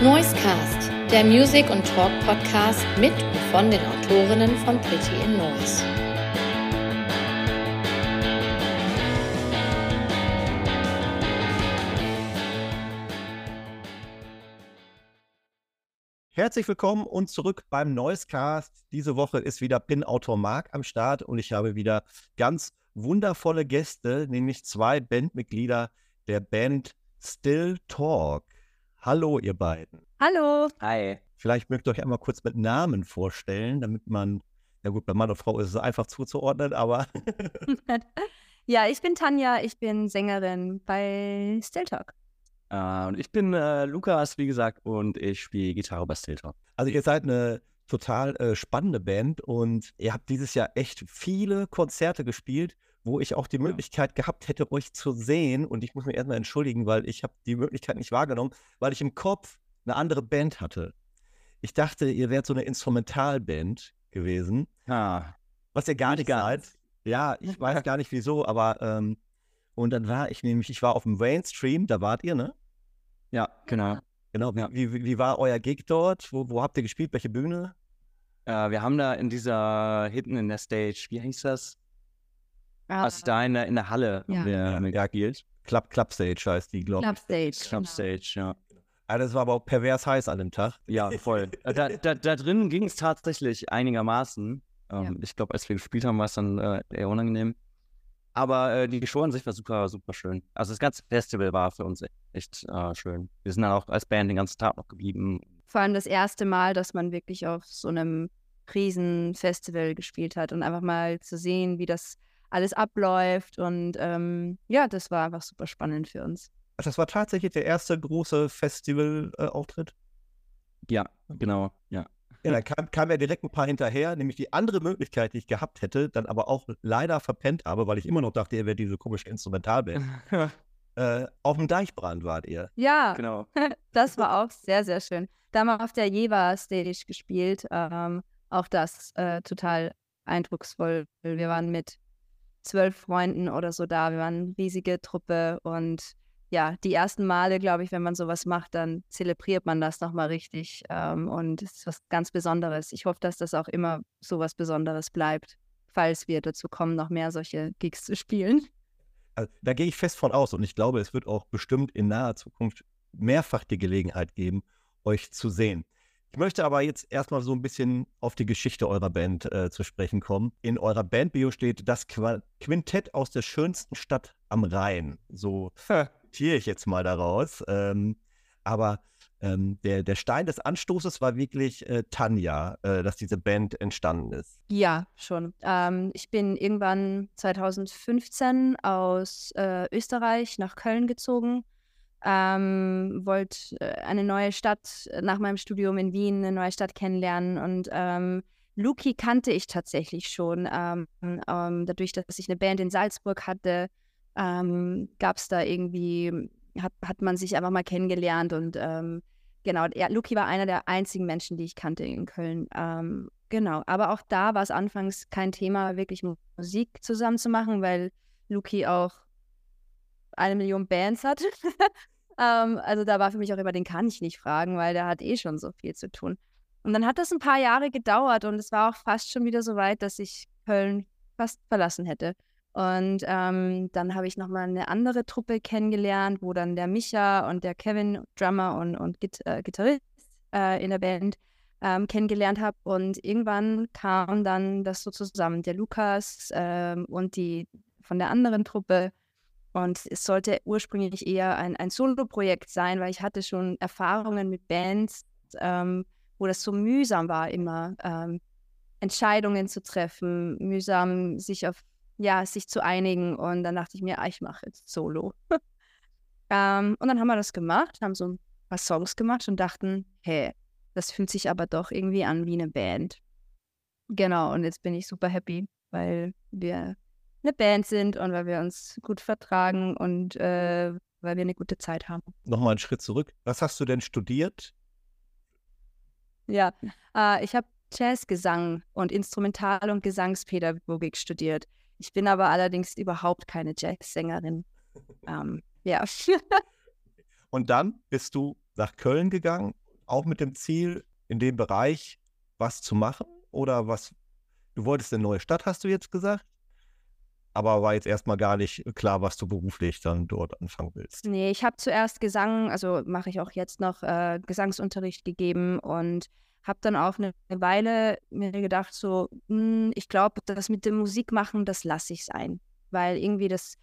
Noisecast, der Music- und Talk-Podcast mit und von den Autorinnen von Pretty in Noise. Herzlich willkommen und zurück beim Noisecast. Diese Woche ist wieder Pin-Autor Marc am Start und ich habe wieder ganz wundervolle Gäste, nämlich zwei Bandmitglieder der Band Still Talk. Hallo, ihr beiden. Hallo. Hi. Vielleicht mögt ihr euch einmal kurz mit Namen vorstellen, damit man, ja gut, bei Mann und Frau ist es einfach zuzuordnen, aber. ja, ich bin Tanja, ich bin Sängerin bei Still Talk. Uh, und ich bin äh, Lukas, wie gesagt, und ich spiele Gitarre bei Still Talk. Also ihr seid eine total äh, spannende Band und ihr habt dieses Jahr echt viele Konzerte gespielt wo ich auch die Möglichkeit gehabt hätte, euch zu sehen. Und ich muss mich erstmal entschuldigen, weil ich habe die Möglichkeit nicht wahrgenommen, weil ich im Kopf eine andere Band hatte. Ich dachte, ihr wärt so eine Instrumentalband gewesen. Ah. Was ihr gar nicht seid. Ja, ich weiß gar nicht wieso, aber ähm, und dann war ich nämlich, ich war auf dem Mainstream, da wart ihr, ne? Ja, genau. Genau, wie, wie, wie war euer Gig dort? Wo, wo habt ihr gespielt? Welche Bühne? Äh, wir haben da in dieser, hinten in der Stage, wie hieß das? Ah. Also da in der, in der Halle ja. wir, wir gespielt. Club, Club Stage heißt die, glaube ich. Club Stage. Club genau. Stage, ja. Aber das war aber auch pervers heiß an dem Tag. Ja, voll. Äh, da, da, da drin ging es tatsächlich einigermaßen. Ähm, ja. Ich glaube, als wir gespielt haben, war es dann äh, eher unangenehm. Aber äh, die Show an sich war super, super schön. Also das ganze Festival war für uns echt äh, schön. Wir sind dann auch als Band den ganzen Tag noch geblieben. Vor allem das erste Mal, dass man wirklich auf so einem Riesenfestival gespielt hat und einfach mal zu sehen, wie das alles abläuft. Und ähm, ja, das war einfach super spannend für uns. Das war tatsächlich der erste große Festival-Auftritt? Äh, ja, genau, ja. Ja, dann kam, kam ja direkt ein paar hinterher, nämlich die andere Möglichkeit, die ich gehabt hätte, dann aber auch leider verpennt habe, weil ich immer noch dachte, ihr wärt diese komische Instrumentalband. äh, auf dem Deichbrand wart ihr. Ja, genau. das war auch sehr, sehr schön. Da haben wir auf der Jeva Stage gespielt. Ähm, auch das äh, total eindrucksvoll. Wir waren mit zwölf Freunden oder so da. Wir waren eine riesige Truppe und ja, die ersten Male, glaube ich, wenn man sowas macht, dann zelebriert man das nochmal richtig ähm, und es ist was ganz Besonderes. Ich hoffe, dass das auch immer so was Besonderes bleibt, falls wir dazu kommen, noch mehr solche Gigs zu spielen. Also, da gehe ich fest von aus und ich glaube, es wird auch bestimmt in naher Zukunft mehrfach die Gelegenheit geben, euch zu sehen. Ich möchte aber jetzt erstmal so ein bisschen auf die Geschichte eurer Band äh, zu sprechen kommen. In eurer Bandbio steht das Qu Quintett aus der schönsten Stadt am Rhein. So zitiere ich jetzt mal daraus. Ähm, aber ähm, der, der Stein des Anstoßes war wirklich äh, Tanja, äh, dass diese Band entstanden ist. Ja, schon. Ähm, ich bin irgendwann 2015 aus äh, Österreich nach Köln gezogen ähm, wollte äh, eine neue Stadt äh, nach meinem Studium in Wien, eine neue Stadt kennenlernen. Und ähm, Luki kannte ich tatsächlich schon. Ähm, ähm, dadurch, dass ich eine Band in Salzburg hatte, ähm, gab es da irgendwie, hat, hat man sich einfach mal kennengelernt. Und ähm, genau, ja, Luki war einer der einzigen Menschen, die ich kannte in Köln. genau, aber auch da war es anfangs kein Thema, wirklich Musik zusammen zu machen, weil Luki auch eine Million Bands hat. ähm, also da war für mich auch immer, den kann ich nicht fragen, weil der hat eh schon so viel zu tun. Und dann hat das ein paar Jahre gedauert und es war auch fast schon wieder so weit, dass ich Köln fast verlassen hätte. Und ähm, dann habe ich nochmal eine andere Truppe kennengelernt, wo dann der Micha und der Kevin, Drummer und, und Git äh, Gitarrist äh, in der Band, ähm, kennengelernt habe. Und irgendwann kam dann das so zusammen, der Lukas ähm, und die von der anderen Truppe und es sollte ursprünglich eher ein, ein Solo-Projekt sein, weil ich hatte schon Erfahrungen mit Bands, ähm, wo das so mühsam war, immer ähm, Entscheidungen zu treffen, mühsam sich auf, ja, sich zu einigen. Und dann dachte ich mir, ah, ich mache jetzt Solo. ähm, und dann haben wir das gemacht, haben so ein paar Songs gemacht und dachten, hey, das fühlt sich aber doch irgendwie an wie eine Band. Genau, und jetzt bin ich super happy, weil wir eine Band sind und weil wir uns gut vertragen und äh, weil wir eine gute Zeit haben. Nochmal einen Schritt zurück. Was hast du denn studiert? Ja, äh, ich habe Jazzgesang und Instrumental- und Gesangspädagogik studiert. Ich bin aber allerdings überhaupt keine Jazzsängerin. ähm, ja. und dann bist du nach Köln gegangen. auch mit dem Ziel, in dem Bereich was zu machen? Oder was? Du wolltest eine neue Stadt, hast du jetzt gesagt? Aber war jetzt erstmal gar nicht klar, was du beruflich dann dort anfangen willst. Nee, ich habe zuerst Gesang, also mache ich auch jetzt noch äh, Gesangsunterricht gegeben und habe dann auch eine Weile mir gedacht, so, mh, hm, ich glaube, das mit dem Musikmachen, das lasse ich sein, weil irgendwie das,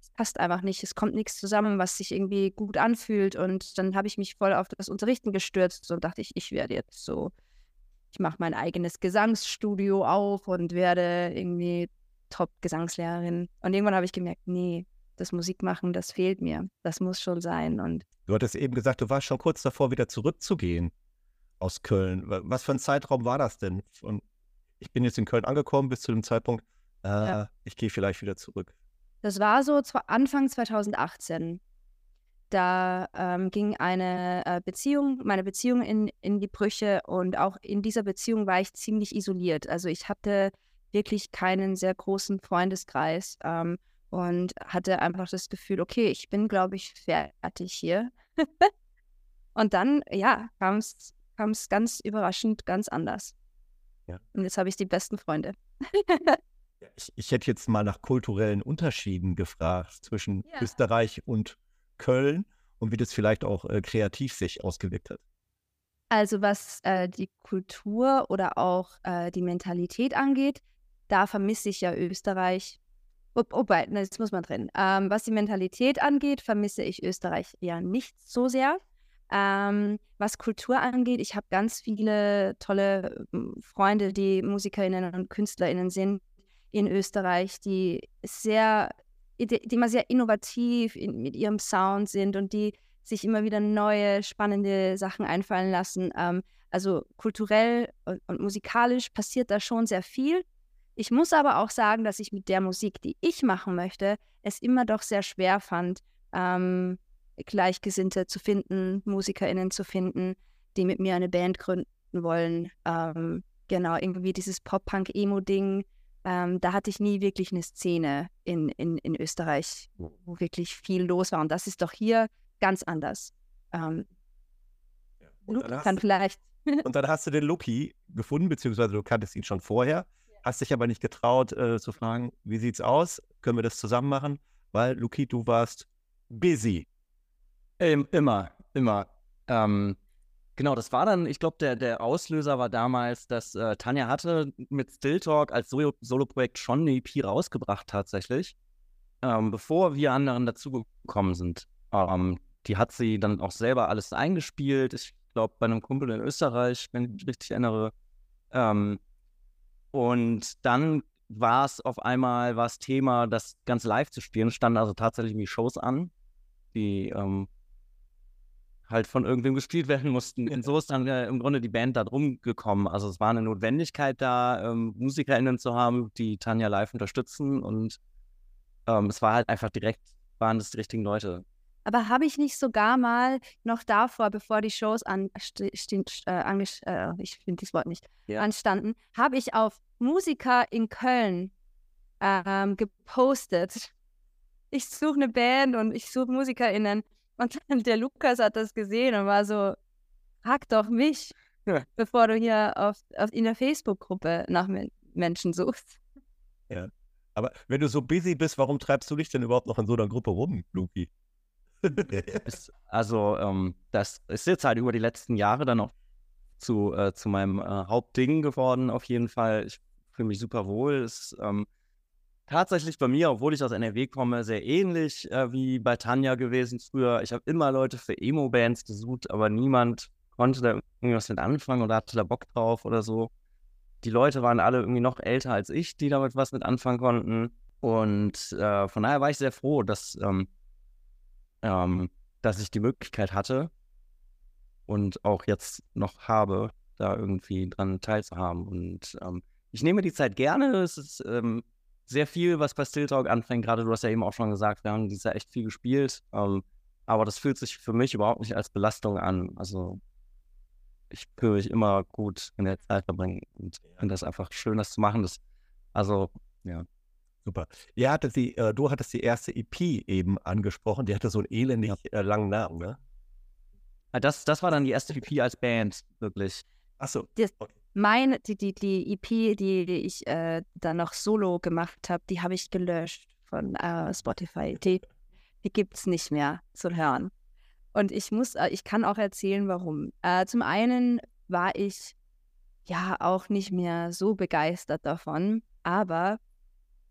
das passt einfach nicht. Es kommt nichts zusammen, was sich irgendwie gut anfühlt und dann habe ich mich voll auf das Unterrichten gestürzt und dachte ich, ich werde jetzt so ich mache mein eigenes Gesangsstudio auf und werde irgendwie Top-Gesangslehrerin. Und irgendwann habe ich gemerkt, nee, das Musikmachen, das fehlt mir. Das muss schon sein. Und du hattest eben gesagt, du warst schon kurz davor, wieder zurückzugehen aus Köln. Was für ein Zeitraum war das denn? Und ich bin jetzt in Köln angekommen bis zu dem Zeitpunkt, äh, ja. ich gehe vielleicht wieder zurück. Das war so Anfang 2018. Da ähm, ging eine äh, Beziehung, meine Beziehung in, in die Brüche und auch in dieser Beziehung war ich ziemlich isoliert. Also ich hatte wirklich keinen sehr großen Freundeskreis ähm, und hatte einfach das Gefühl, okay, ich bin, glaube ich, fertig hier. und dann, ja, kam es ganz überraschend ganz anders. Ja. Und jetzt habe ich die besten Freunde. ich, ich, hätte jetzt mal nach kulturellen Unterschieden gefragt zwischen ja. Österreich und Köln und wie das vielleicht auch äh, kreativ sich ausgewirkt hat. Also was äh, die Kultur oder auch äh, die Mentalität angeht, da vermisse ich ja Österreich. Wobei, ne, jetzt muss man drin. Ähm, was die Mentalität angeht, vermisse ich Österreich ja nicht so sehr. Ähm, was Kultur angeht, ich habe ganz viele tolle hm, Freunde, die Musikerinnen und Künstlerinnen sind in Österreich, die sehr, die, die immer sehr innovativ in, mit ihrem Sound sind und die sich immer wieder neue, spannende Sachen einfallen lassen. Ähm, also kulturell und, und musikalisch passiert da schon sehr viel. Ich muss aber auch sagen, dass ich mit der Musik, die ich machen möchte, es immer doch sehr schwer fand, ähm, Gleichgesinnte zu finden, MusikerInnen zu finden, die mit mir eine Band gründen wollen. Ähm, genau, irgendwie dieses Pop-Punk-Emo-Ding. Ähm, da hatte ich nie wirklich eine Szene in, in, in Österreich, wo wirklich viel los war. Und das ist doch hier ganz anders. Ähm, ja. kann vielleicht. und dann hast du den Lucky gefunden, beziehungsweise du kanntest ihn schon vorher. Hast dich aber nicht getraut äh, zu fragen, wie sieht's aus? Können wir das zusammen machen? Weil, Luki, du warst busy. Immer, immer. Ähm, genau, das war dann, ich glaube, der, der Auslöser war damals, dass äh, Tanja hatte mit Still Talk als Solo-Projekt schon eine EP rausgebracht tatsächlich, ähm, bevor wir anderen dazugekommen sind. Ähm, die hat sie dann auch selber alles eingespielt. Ich glaube, bei einem Kumpel in Österreich, wenn ich mich richtig erinnere. Ähm, und dann war es auf einmal was Thema, das ganz live zu spielen. Es standen also tatsächlich irgendwie Shows an, die ähm, halt von irgendwem gespielt werden mussten. Und so ist dann äh, im Grunde die Band da drum gekommen. Also es war eine Notwendigkeit da, ähm, MusikerInnen zu haben, die Tanja live unterstützen. Und ähm, es war halt einfach direkt, waren das die richtigen Leute. Aber habe ich nicht sogar mal noch davor, bevor die Shows an, äh, äh, ich finde das Wort nicht, ja. anstanden, habe ich auf Musiker in Köln ähm, gepostet. Ich suche eine Band und ich suche MusikerInnen. Und der Lukas hat das gesehen und war so, frag doch mich, ja. bevor du hier auf, auf in der Facebook-Gruppe nach Menschen suchst. Ja. Aber wenn du so busy bist, warum treibst du dich denn überhaupt noch in so einer Gruppe rum, Luki? also, ähm, das ist jetzt halt über die letzten Jahre dann auch zu, äh, zu meinem äh, Hauptding geworden, auf jeden Fall. Ich fühle mich super wohl. Es ist ähm, tatsächlich bei mir, obwohl ich aus NRW komme, sehr ähnlich äh, wie bei Tanja gewesen früher. Ich habe immer Leute für Emo-Bands gesucht, aber niemand konnte da irgendwas mit anfangen oder hatte da Bock drauf oder so. Die Leute waren alle irgendwie noch älter als ich, die damit was mit anfangen konnten. Und äh, von daher war ich sehr froh, dass ähm, ähm, dass ich die Möglichkeit hatte und auch jetzt noch habe, da irgendwie dran teilzuhaben. Und ähm, ich nehme die Zeit gerne. Es ist ähm, sehr viel, was bei Still Talk anfängt. Gerade du hast ja eben auch schon gesagt, wir haben dieses Jahr echt viel gespielt. Ähm, aber das fühlt sich für mich überhaupt nicht als Belastung an. Also ich fühle mich immer gut in der Zeit verbringen und finde das einfach schön, das zu machen. Das, also, ja. Super. Ihr hattet die, äh, du hattest die erste EP eben angesprochen, die hatte so einen elendig äh, langen Namen, ne? Ah, das, das war dann die erste EP als Band, wirklich. Achso. Okay. Meine, die, die, die EP, die, die ich äh, dann noch solo gemacht habe, die habe ich gelöscht von äh, Spotify. Die, die gibt es nicht mehr zu hören. Und ich muss, äh, ich kann auch erzählen, warum. Äh, zum einen war ich ja auch nicht mehr so begeistert davon, aber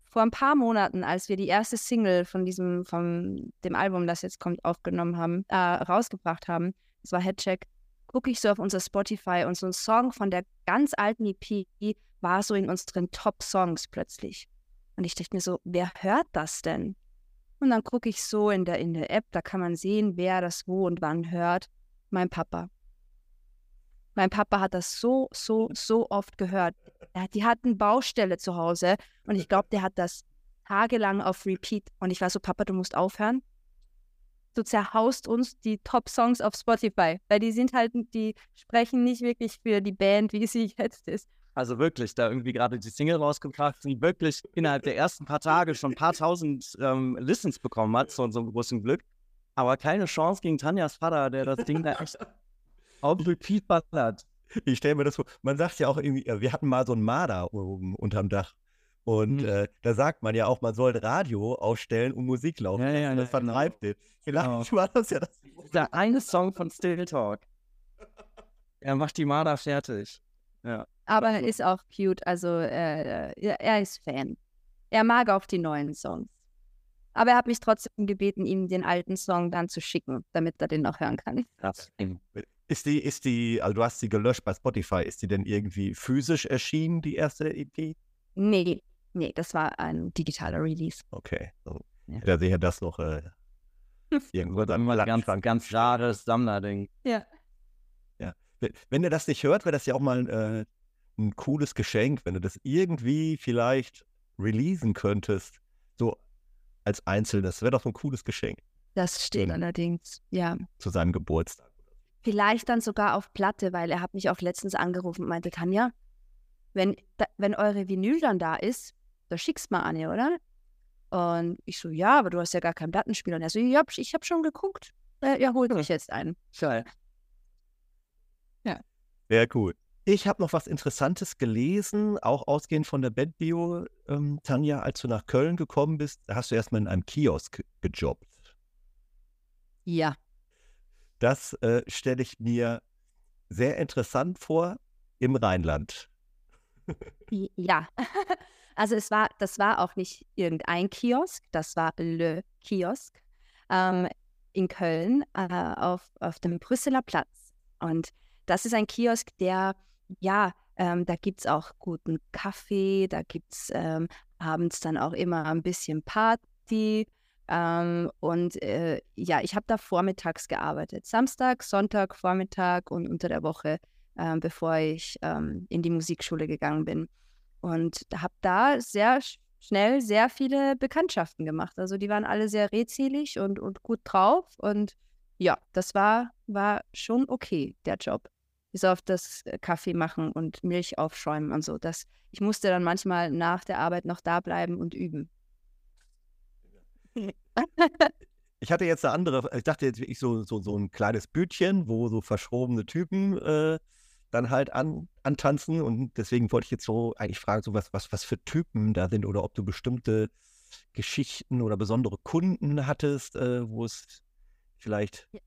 vor ein paar Monaten, als wir die erste Single von diesem, von dem Album, das jetzt kommt, aufgenommen haben, äh, rausgebracht haben, das war Headcheck, gucke ich so auf unser Spotify und so ein Song von der ganz alten EP war so in unseren Top-Songs plötzlich. Und ich dachte mir so, wer hört das denn? Und dann gucke ich so in der, in der App, da kann man sehen, wer das wo und wann hört. Mein Papa. Mein Papa hat das so, so, so oft gehört. Die hatten Baustelle zu Hause und ich glaube, der hat das tagelang auf Repeat. Und ich war so, Papa, du musst aufhören. Du zerhaust uns die Top-Songs auf Spotify, weil die sind halt, die sprechen nicht wirklich für die Band, wie sie jetzt ist. Also wirklich, da irgendwie gerade die Single rausgebracht, die wirklich innerhalb der ersten paar Tage schon ein paar tausend ähm, Listens bekommen hat, zu unserem großen Glück. Aber keine Chance gegen Tanjas Vater, der das Ding da echt auf Repeat ballert. Ich stelle mir das vor, man sagt ja auch irgendwie, wir hatten mal so ein Marder oben unterm Dach. Und mhm. äh, da sagt man ja auch, man soll Radio ausstellen und Musik laufen. Ja, ja, das vertreibt genau. den. Vielleicht genau. war das ja das. Der eine Song von Still Talk. Er macht die Marder fertig. Ja. Aber er ist auch cute, also äh, er ist Fan. Er mag auch die neuen Songs. Aber er hat mich trotzdem gebeten, ihm den alten Song dann zu schicken, damit er den noch hören kann. Das ist die, ist die, also du hast sie gelöscht bei Spotify, ist die denn irgendwie physisch erschienen, die erste EP? Nee, nee, das war ein digitaler Release. Okay. So. Ja. Da sehe das noch äh, irgendwo dann mal ganz, ganz rares Sammlerding. Ja. Ja. Wenn ihr das nicht hört, wäre das ja auch mal äh, ein cooles Geschenk, wenn du das irgendwie vielleicht releasen könntest, so als Einzelnes. Wäre doch ein cooles Geschenk. Das steht allerdings, ja. Zu seinem Geburtstag. Vielleicht dann sogar auf Platte, weil er hat mich auch letztens angerufen und meinte, Tanja, wenn, da, wenn eure Vinyl dann da ist, da schickst mal Anne, oder? Und ich so, ja, aber du hast ja gar keinen Plattenspieler. Und er so, ja, ich habe schon geguckt. Äh, ja, holt mich jetzt einen. Geil. Ja. Sehr cool. Ich habe noch was Interessantes gelesen, auch ausgehend von der Bandbio, ähm, Tanja, als du nach Köln gekommen bist, hast du erstmal in einem Kiosk gejobbt. Ja. Das äh, stelle ich mir sehr interessant vor im Rheinland. ja, also es war, das war auch nicht irgendein Kiosk, das war Le Kiosk ähm, in Köln äh, auf, auf dem Brüsseler Platz. Und das ist ein Kiosk, der, ja, ähm, da gibt es auch guten Kaffee, da gibt es ähm, abends dann auch immer ein bisschen Party. Ähm, und äh, ja, ich habe da vormittags gearbeitet. Samstag, Sonntag, Vormittag und unter der Woche, äh, bevor ich ähm, in die Musikschule gegangen bin. Und habe da sehr schnell sehr viele Bekanntschaften gemacht. Also die waren alle sehr redselig und, und gut drauf. Und ja, das war, war schon okay, der Job. Bis auf das äh, Kaffee machen und Milch aufschäumen und so. Das, ich musste dann manchmal nach der Arbeit noch da bleiben und üben. Ich hatte jetzt eine andere, ich dachte jetzt wirklich so, so, so ein kleines Bütchen, wo so verschrobene Typen äh, dann halt an, antanzen und deswegen wollte ich jetzt so eigentlich fragen, so was, was, was für Typen da sind oder ob du bestimmte Geschichten oder besondere Kunden hattest, äh, wo es vielleicht ja.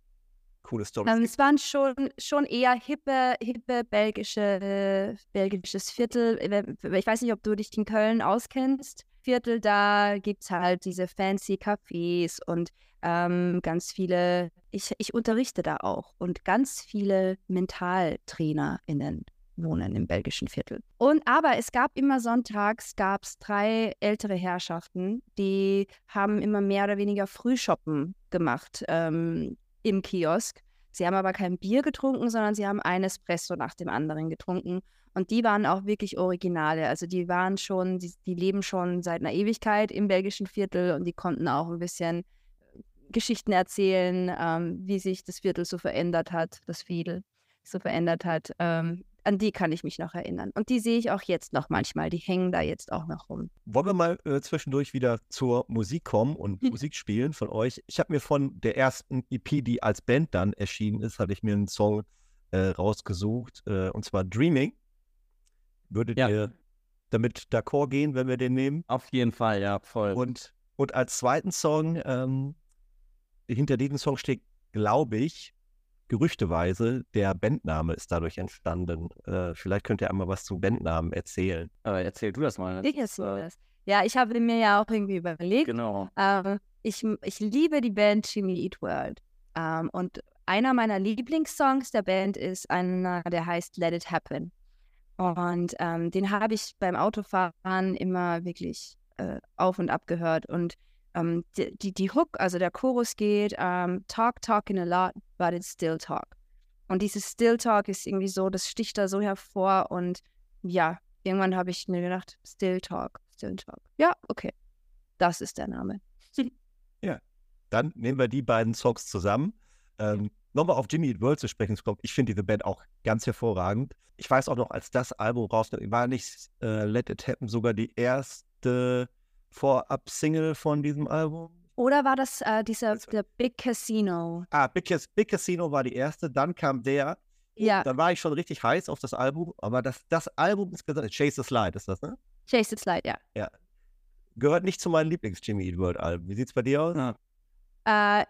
coole Storys ähm, Es waren schon, schon eher hippe, hippe belgische, äh, belgisches Viertel. Ich weiß nicht, ob du dich in Köln auskennst. Viertel, da gibt es halt diese fancy Cafés und ähm, ganz viele, ich, ich unterrichte da auch und ganz viele MentaltrainerInnen wohnen im belgischen Viertel. Und aber es gab immer sonntags, gab es drei ältere Herrschaften, die haben immer mehr oder weniger Frühshoppen gemacht ähm, im Kiosk. Sie haben aber kein Bier getrunken, sondern sie haben ein Espresso nach dem anderen getrunken und die waren auch wirklich Originale. Also die waren schon, die, die, leben schon seit einer Ewigkeit im belgischen Viertel und die konnten auch ein bisschen äh, Geschichten erzählen, ähm, wie sich das Viertel so verändert hat, das Viertel so verändert hat. Ähm, an die kann ich mich noch erinnern. Und die sehe ich auch jetzt noch manchmal. Die hängen da jetzt auch noch rum. Wollen wir mal äh, zwischendurch wieder zur Musik kommen und Musik spielen von euch? Ich habe mir von der ersten EP, die als Band dann erschienen ist, hatte ich mir einen Song äh, rausgesucht, äh, und zwar Dreaming. Würdet Ja. ihr damit d'accord gehen, wenn wir den nehmen? Auf jeden Fall, ja, voll. Und, und als zweiten Song, ähm, hinter diesem Song steht, glaube ich, gerüchteweise, der Bandname ist dadurch entstanden. Äh, vielleicht könnt ihr einmal was zum Bandnamen erzählen. äh, erzähl du das mal. Ich erzähle das. Ja, ich habe mir ja auch irgendwie überlegt. Genau. Ähm, ich, ich liebe die Band Jimmy Eat World. Ähm, und einer meiner Lieblingssongs der Band ist einer, der heißt Let It Happen. Und ähm, den habe ich beim Autofahren immer wirklich äh, auf und ab gehört. Und ähm, die, die, die Hook, also der Chorus geht, ähm, Talk, talking a lot, but it's still talk. Und dieses Still Talk ist irgendwie so, das sticht da so hervor. Und ja, irgendwann habe ich mir gedacht, Still Talk, Still Talk. Ja, okay. Das ist der Name. Dann nehmen wir die beiden Songs zusammen. Ähm, Nochmal auf Jimmy Eat World zu sprechen zu kommen. Ich finde diese Band auch ganz hervorragend. Ich weiß auch noch, als das Album rauskam, war nicht äh, Let It Happen sogar die erste Vorab-Single von diesem Album. Oder war das äh, dieser der Big Casino? Ah, Big, Cas Big Casino war die erste, dann kam der. Ja, Dann war ich schon richtig heiß auf das Album, aber das, das Album ist gesagt, Chase the Slide ist das, ne? Chase It Slide, ja. Gehört nicht zu meinen Lieblings-Jimmy Eat World-Alben. Wie sieht's bei dir aus? Ja. Äh,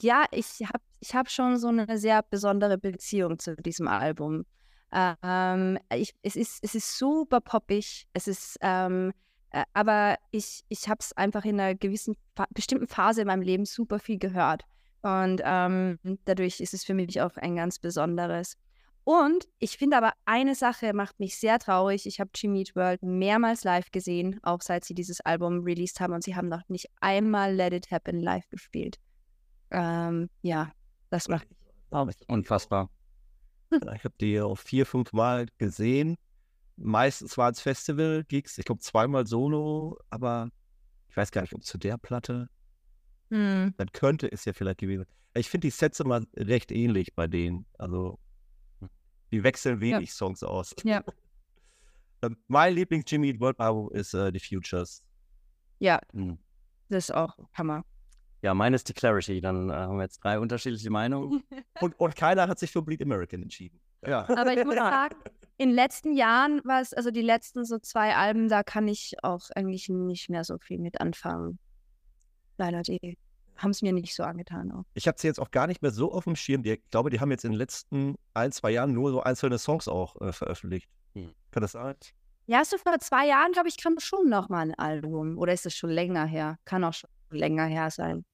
ja, ich habe ich hab schon so eine sehr besondere Beziehung zu diesem Album. Ähm, ich, es, ist, es ist super poppig, es ist, ähm, äh, aber ich, ich habe es einfach in einer gewissen, bestimmten Phase in meinem Leben super viel gehört. Und ähm, dadurch ist es für mich auch ein ganz besonderes. Und ich finde aber, eine Sache macht mich sehr traurig. Ich habe Jimmy Eat World mehrmals live gesehen, auch seit sie dieses Album released haben. Und sie haben noch nicht einmal Let It Happen live gespielt. Ähm, ja, das macht mich. Unfassbar. Ich habe die auch vier, fünf Mal gesehen. Meistens waren es Festival-Gigs. Ich glaube zweimal Solo, aber ich weiß gar nicht, ob zu der Platte. Hm. Dann könnte es ja vielleicht gewesen sein. Ich finde die Sets immer recht ähnlich bei denen. Also die wechseln wenig Songs aus. Ja. Ähm, Mein Lieblings-Jimmy World Album ist äh, The Futures. Ja, Hm. das ist auch Hammer. Ja, meine ist die Clarity. Dann äh, haben wir jetzt drei unterschiedliche Meinungen. Und, und keiner hat sich für Bleed American entschieden. Ja. Aber ich muss sagen, in den letzten Jahren war es, also die letzten so zwei Alben, da kann ich auch eigentlich nicht mehr so viel mit anfangen. Leider, die haben es mir nicht so angetan auch. Ich habe sie jetzt auch gar nicht mehr so auf dem Schirm. Die, ich glaube, die haben jetzt in den letzten ein, zwei Jahren nur so einzelne Songs auch äh, veröffentlicht. Hm. Kann das sein? Ja, so vor zwei Jahren, glaube ich, kam schon noch mal ein Album. Oder ist es schon länger her? Kann auch schon länger her sein.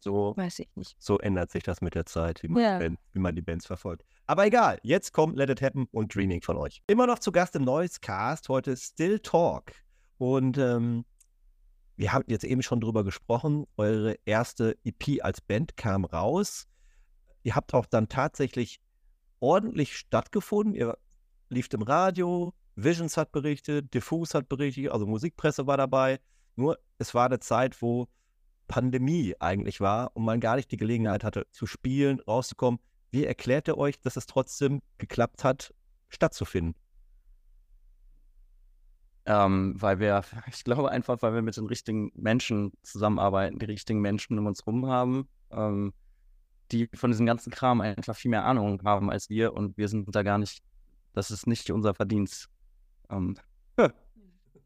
So, Weiß ich nicht. so ändert sich das mit der Zeit, wie man, Ja. die Band, wie man die Bands verfolgt. Aber egal, jetzt kommt Let It Happen und Dreaming von euch. Immer noch zu Gast im Noise Cast, heute Still Talk. Und ähm, wir haben jetzt eben schon drüber gesprochen, eure erste EP als Band kam raus. Ihr habt auch dann tatsächlich ordentlich stattgefunden. Ihr lieft im Radio, Visions hat berichtet, Diffuse hat berichtet, also Musikpresse war dabei. Nur es war eine Zeit, wo Pandemie eigentlich war und man gar nicht die Gelegenheit hatte zu spielen, rauszukommen. Wie erklärt ihr euch, dass es trotzdem geklappt hat, stattzufinden? Ähm, weil wir, ich glaube einfach, weil wir mit den richtigen Menschen zusammenarbeiten, die richtigen Menschen um uns rum haben, ähm, die von diesem ganzen Kram einfach viel mehr Ahnung haben als wir und wir sind da gar nicht, das ist nicht unser Verdienst. Ähm,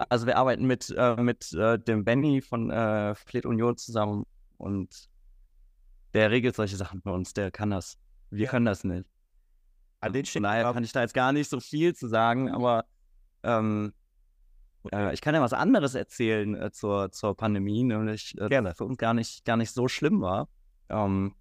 also wir arbeiten mit, äh, mit äh, dem Benny von äh, Fleet Union zusammen und der regelt solche Sachen für uns, der kann das. Wir können das nicht. An den Von daher kann ich da jetzt gar nicht so viel zu sagen, aber ähm, äh, ich kann ja was anderes erzählen äh, zur, zur Pandemie, nämlich äh, dass es für uns gar nicht, gar nicht so schlimm war. Ähm,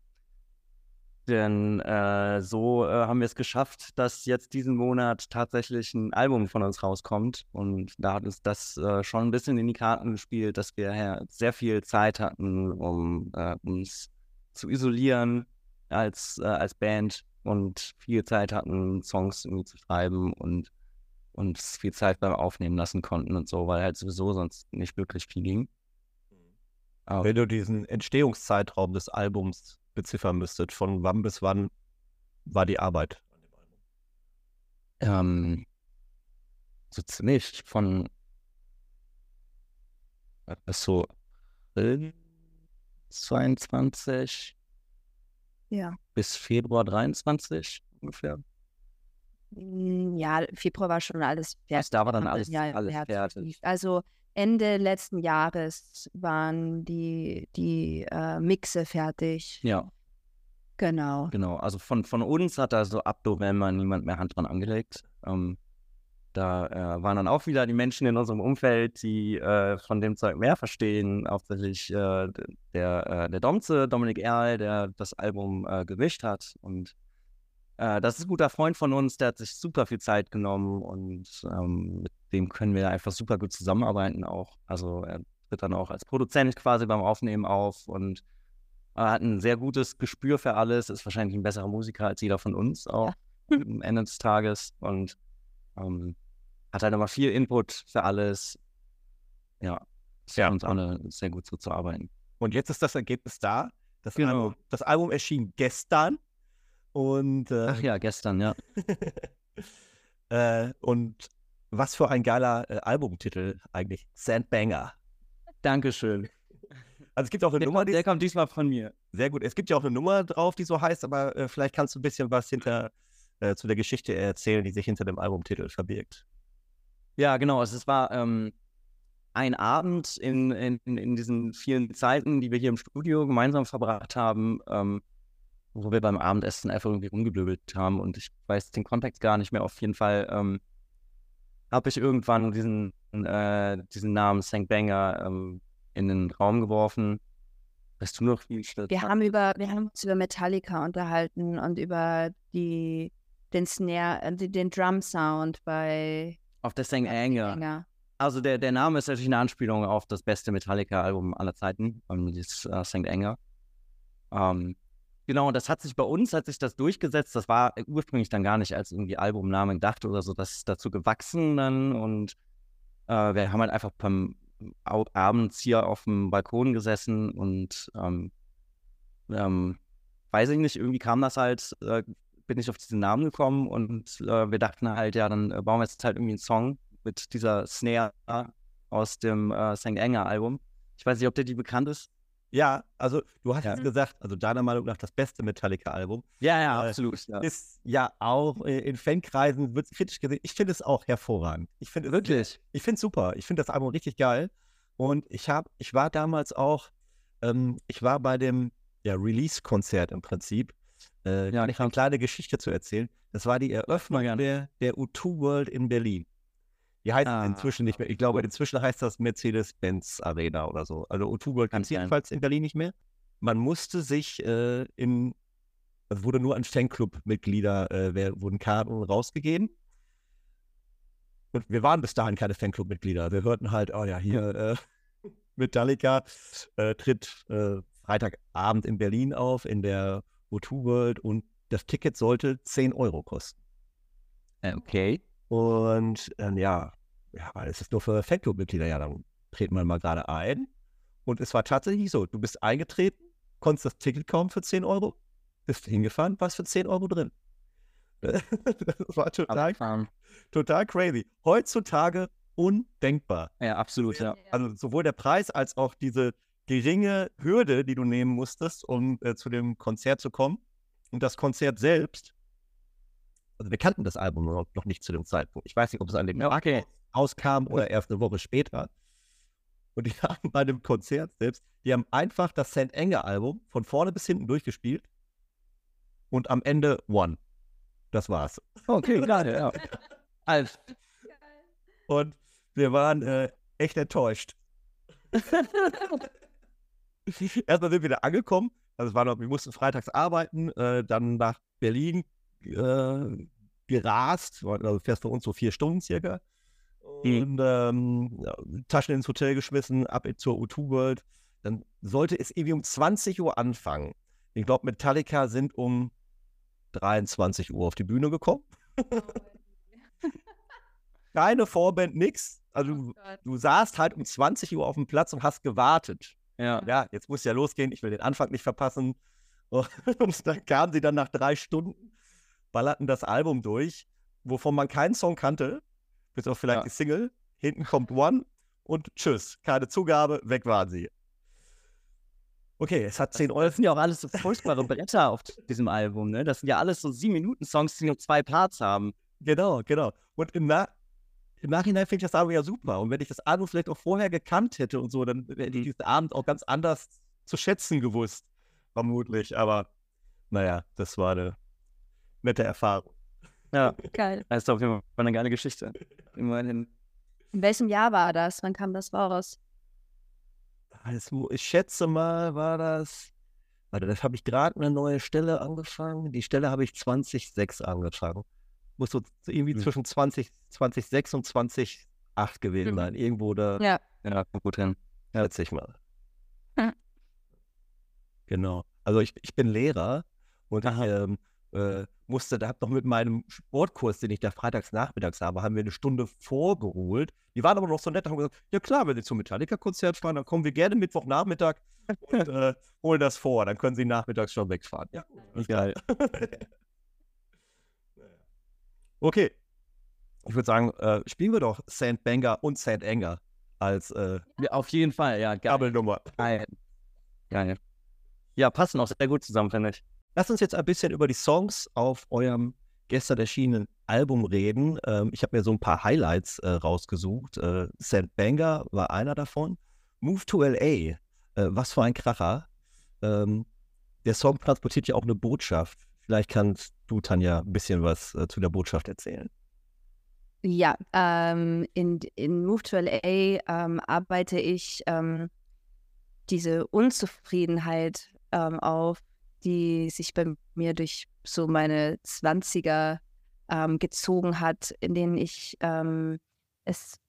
denn äh, so äh, haben wir es geschafft, dass jetzt diesen Monat tatsächlich ein Album von uns rauskommt. Und da hat uns das äh, schon ein bisschen in die Karten gespielt, dass wir sehr viel Zeit hatten, um äh, uns zu isolieren als, äh, als Band und viel Zeit hatten, Songs irgendwie zu schreiben und uns viel Zeit beim Aufnehmen lassen konnten und so, weil halt sowieso sonst nicht wirklich viel ging. Aber Wenn du diesen Entstehungszeitraum des Albums beziffern müsstet, von wann bis wann war die Arbeit an dem Album? ähm, so ziemlich von so April 22 Ja. bis Februar 23 ungefähr. Mm, Ja, Februar war schon alles fertig. Also da war dann alles, ja, alles ja, fertig. Also Ende letzten Jahres waren die, die äh, Mixe fertig. Ja, Genau. genau. Also von, von uns hat da so ab November niemand mehr Hand dran angelegt. Ähm, da äh, waren dann auch wieder die Menschen in unserem Umfeld, die äh, von dem Zeug mehr verstehen. Hauptsächlich äh, der, äh, der Domze, Dominik Erl, der das Album äh, gemischt hat. Und äh, das ist ein guter Freund von uns, der hat sich super viel Zeit genommen und ähm, mit dem können wir einfach super gut zusammenarbeiten auch. Also er tritt dann auch als Produzent quasi beim Aufnehmen auf und er hat ein sehr gutes Gespür für alles, ist wahrscheinlich ein besserer Musiker als jeder von uns auch am Ende des Tages und ähm, hat halt immer viel Input für alles. Ja, es Ja. ja. uns alle sehr gut so zu arbeiten. Und jetzt ist das Ergebnis da. Das, Genau. Album, das Album erschien gestern. Und, äh, Ach ja, gestern, ja. äh, und was für ein geiler äh, Albumtitel eigentlich. Sandbanger. Dankeschön. Also es gibt auch eine Der, Nummer, kommt, die der kommt diesmal von mir. sehr gut. Es gibt ja auch eine Nummer drauf, die so heißt, aber äh, vielleicht kannst du ein bisschen was hinter äh, zu der Geschichte erzählen, die sich hinter dem Albumtitel verbirgt. Ja, genau. Also es war ähm, ein Abend in, in, in diesen vielen Zeiten, die wir hier im Studio gemeinsam verbracht haben, ähm, wo wir beim Abendessen einfach irgendwie rumgeblöbelt haben und ich weiß den Kontext gar nicht mehr. Auf jeden Fall ähm, habe ich irgendwann diesen, äh, diesen Namen St. Banger ähm, in den Raum geworfen. Weißt du noch, wie ich das Wir haben über, wir haben uns über Metallica unterhalten und über die, den Snare, äh, den Drum Sound bei auf der St. Anger. Also der, der Name ist natürlich eine Anspielung auf das beste Metallica-Album aller Zeiten, um, das äh, St. Anger. Ähm, genau, und das hat sich bei uns, hat sich das durchgesetzt. Das war ursprünglich dann gar nicht als irgendwie Albumname gedacht oder so. Das ist dazu gewachsen dann und äh, wir haben halt einfach beim abends hier auf dem Balkon gesessen und ähm, ähm, weiß ich nicht, irgendwie kam das halt, äh, bin ich auf diesen Namen gekommen und äh, wir dachten halt, ja, dann äh, bauen wir jetzt halt irgendwie einen Song mit dieser Snare aus dem äh, St. Anger Album. Ich weiß nicht, ob dir die bekannt ist. Ja, also du hast Ja. jetzt gesagt, also deiner Meinung nach das beste Metallica-Album. Ja, ja, Äh, absolut. Ja. Ist ja auch äh, in Fankreisen wird kritisch gesehen. Ich finde es auch hervorragend. Ich finde es Wirklich? Ich finde es super. Ich finde das Album richtig geil. Und ich habe, ich war damals auch, ähm, ich war bei dem ja, Release-Konzert im Prinzip. Äh, Ja, kann ich eine kleine Geschichte zu erzählen. Das war die Eröffnung der, der U2 World in Berlin. Die heißt Ah, inzwischen nicht mehr. Ich glaube, inzwischen heißt das Mercedes-Benz Arena oder so. Also U2 World gibt es jedenfalls in Berlin nicht mehr. Man musste sich äh, in, also wurde nur an Fanclub-Mitglieder, äh, wurden Karten rausgegeben. Und wir waren bis dahin keine Fanclub-Mitglieder. Wir hörten halt, oh ja, hier äh, Metallica äh, tritt äh, Freitagabend in Berlin auf, in der O2 World und das Ticket sollte 10 Euro kosten. Okay. Und ähm, ja, ja, weil es ist nur für Fanclub-Mitglieder, ja, dann treten wir mal gerade ein. Und es war tatsächlich so, du bist eingetreten, konntest das Ticket kaufen für 10 Euro, bist hingefahren, warst für 10 Euro drin. das war total, total crazy. Heutzutage undenkbar. Ja, absolut, ja. Also sowohl der Preis als auch diese geringe Hürde, die du nehmen musstest, um äh, zu dem Konzert zu kommen. Und das Konzert selbst, also wir kannten das Album noch, nicht zu dem Zeitpunkt. Ich weiß nicht, ob es an dem Tag Okay. rauskam oder erst eine Woche später. Und die haben bei dem Konzert selbst, die haben einfach das St. Anger Album von vorne bis hinten durchgespielt und am Ende One. Das war's. Okay, klar, ja. Also, Und wir waren äh, echt enttäuscht. Erstmal sind wir da angekommen. Also es war noch, wir mussten freitags arbeiten, äh, dann nach Berlin äh, gerast. Also fährst für uns so vier Stunden circa. Und ähm, ja, Taschen ins Hotel geschmissen, ab zur U2 World. Dann sollte es irgendwie um 20 Uhr anfangen. Ich glaube, Metallica sind um 23 Uhr auf die Bühne gekommen. Keine Vorband, nix. Also du, du saßt halt um 20 Uhr auf dem Platz und hast gewartet. ja. Ja, jetzt muss ja losgehen, ich will den Anfang nicht verpassen. Und dann kamen sie dann nach drei Stunden, ballerten das Album durch. wovon man keinen Song kannte, bis auf vielleicht Ja. die Single. Hinten kommt One und tschüss. Keine Zugabe, weg waren sie. Okay, es hat 10 Euro. Das sind ja auch alles so furchtbare Bretter auf diesem Album, ne? Das sind ja alles so 7-Minuten-Songs, die nur zwei Parts haben. Genau, genau. Und im, Na im Nachhinein finde ich das Album ja super. Und wenn ich das Album vielleicht auch vorher gekannt hätte und so, dann hätte ich diesen Abend auch ganz anders zu schätzen gewusst. Vermutlich. Aber naja, das war eine nette Erfahrung. Ja, Geil. das ist auf jeden Fall eine geile Geschichte. Immerhin. In welchem Jahr war das? Wann kam das raus? Also, ich schätze mal, war das. Warte, das habe ich gerade eine neue Stelle angefangen. Die Stelle habe ich 2006 angefangen. Muss so irgendwie Hm. zwischen 20, 2006 und 2008 gewesen Mhm. sein. Irgendwo da, Ja. Ja, gut hin. schätze ich mal. Genau. Also ich, ich bin Lehrer und ich ähm, äh, musste, da hab noch mit meinem Sportkurs, den ich da freitags nachmittags habe, haben wir eine Stunde vorgeholt. Die waren aber noch so nett und haben gesagt, ja klar, wenn Sie zum Metallica-Konzert fahren, dann kommen wir gerne Mittwochnachmittag und äh, holen das vor. Dann können Sie nachmittags schon wegfahren. Ja, gut. Geil. Okay. Ich würde sagen, äh, spielen wir doch Sand Banger und Sand Anger als äh, Ja, auf jeden Fall, ja, geil. Gabelnummer. Geil. Geil. Ja, passen auch sehr gut zusammen, finde ich. Lass uns jetzt ein bisschen über die Songs auf eurem gestern erschienenen Album reden. Ähm, ich habe mir so ein paar Highlights äh, rausgesucht. Äh, Sand Banger war einer davon. Move to LA, äh, was für ein Kracher. Ähm, der Song transportiert ja auch eine Botschaft. Vielleicht kannst du, Tanja, ein bisschen was äh, zu der Botschaft erzählen. Ja, ähm, in, in Move to LA ähm, arbeite ich ähm, diese Unzufriedenheit ähm, auf, die sich bei mir durch so meine 20er ähm, gezogen hat, in denen ich ähm, es,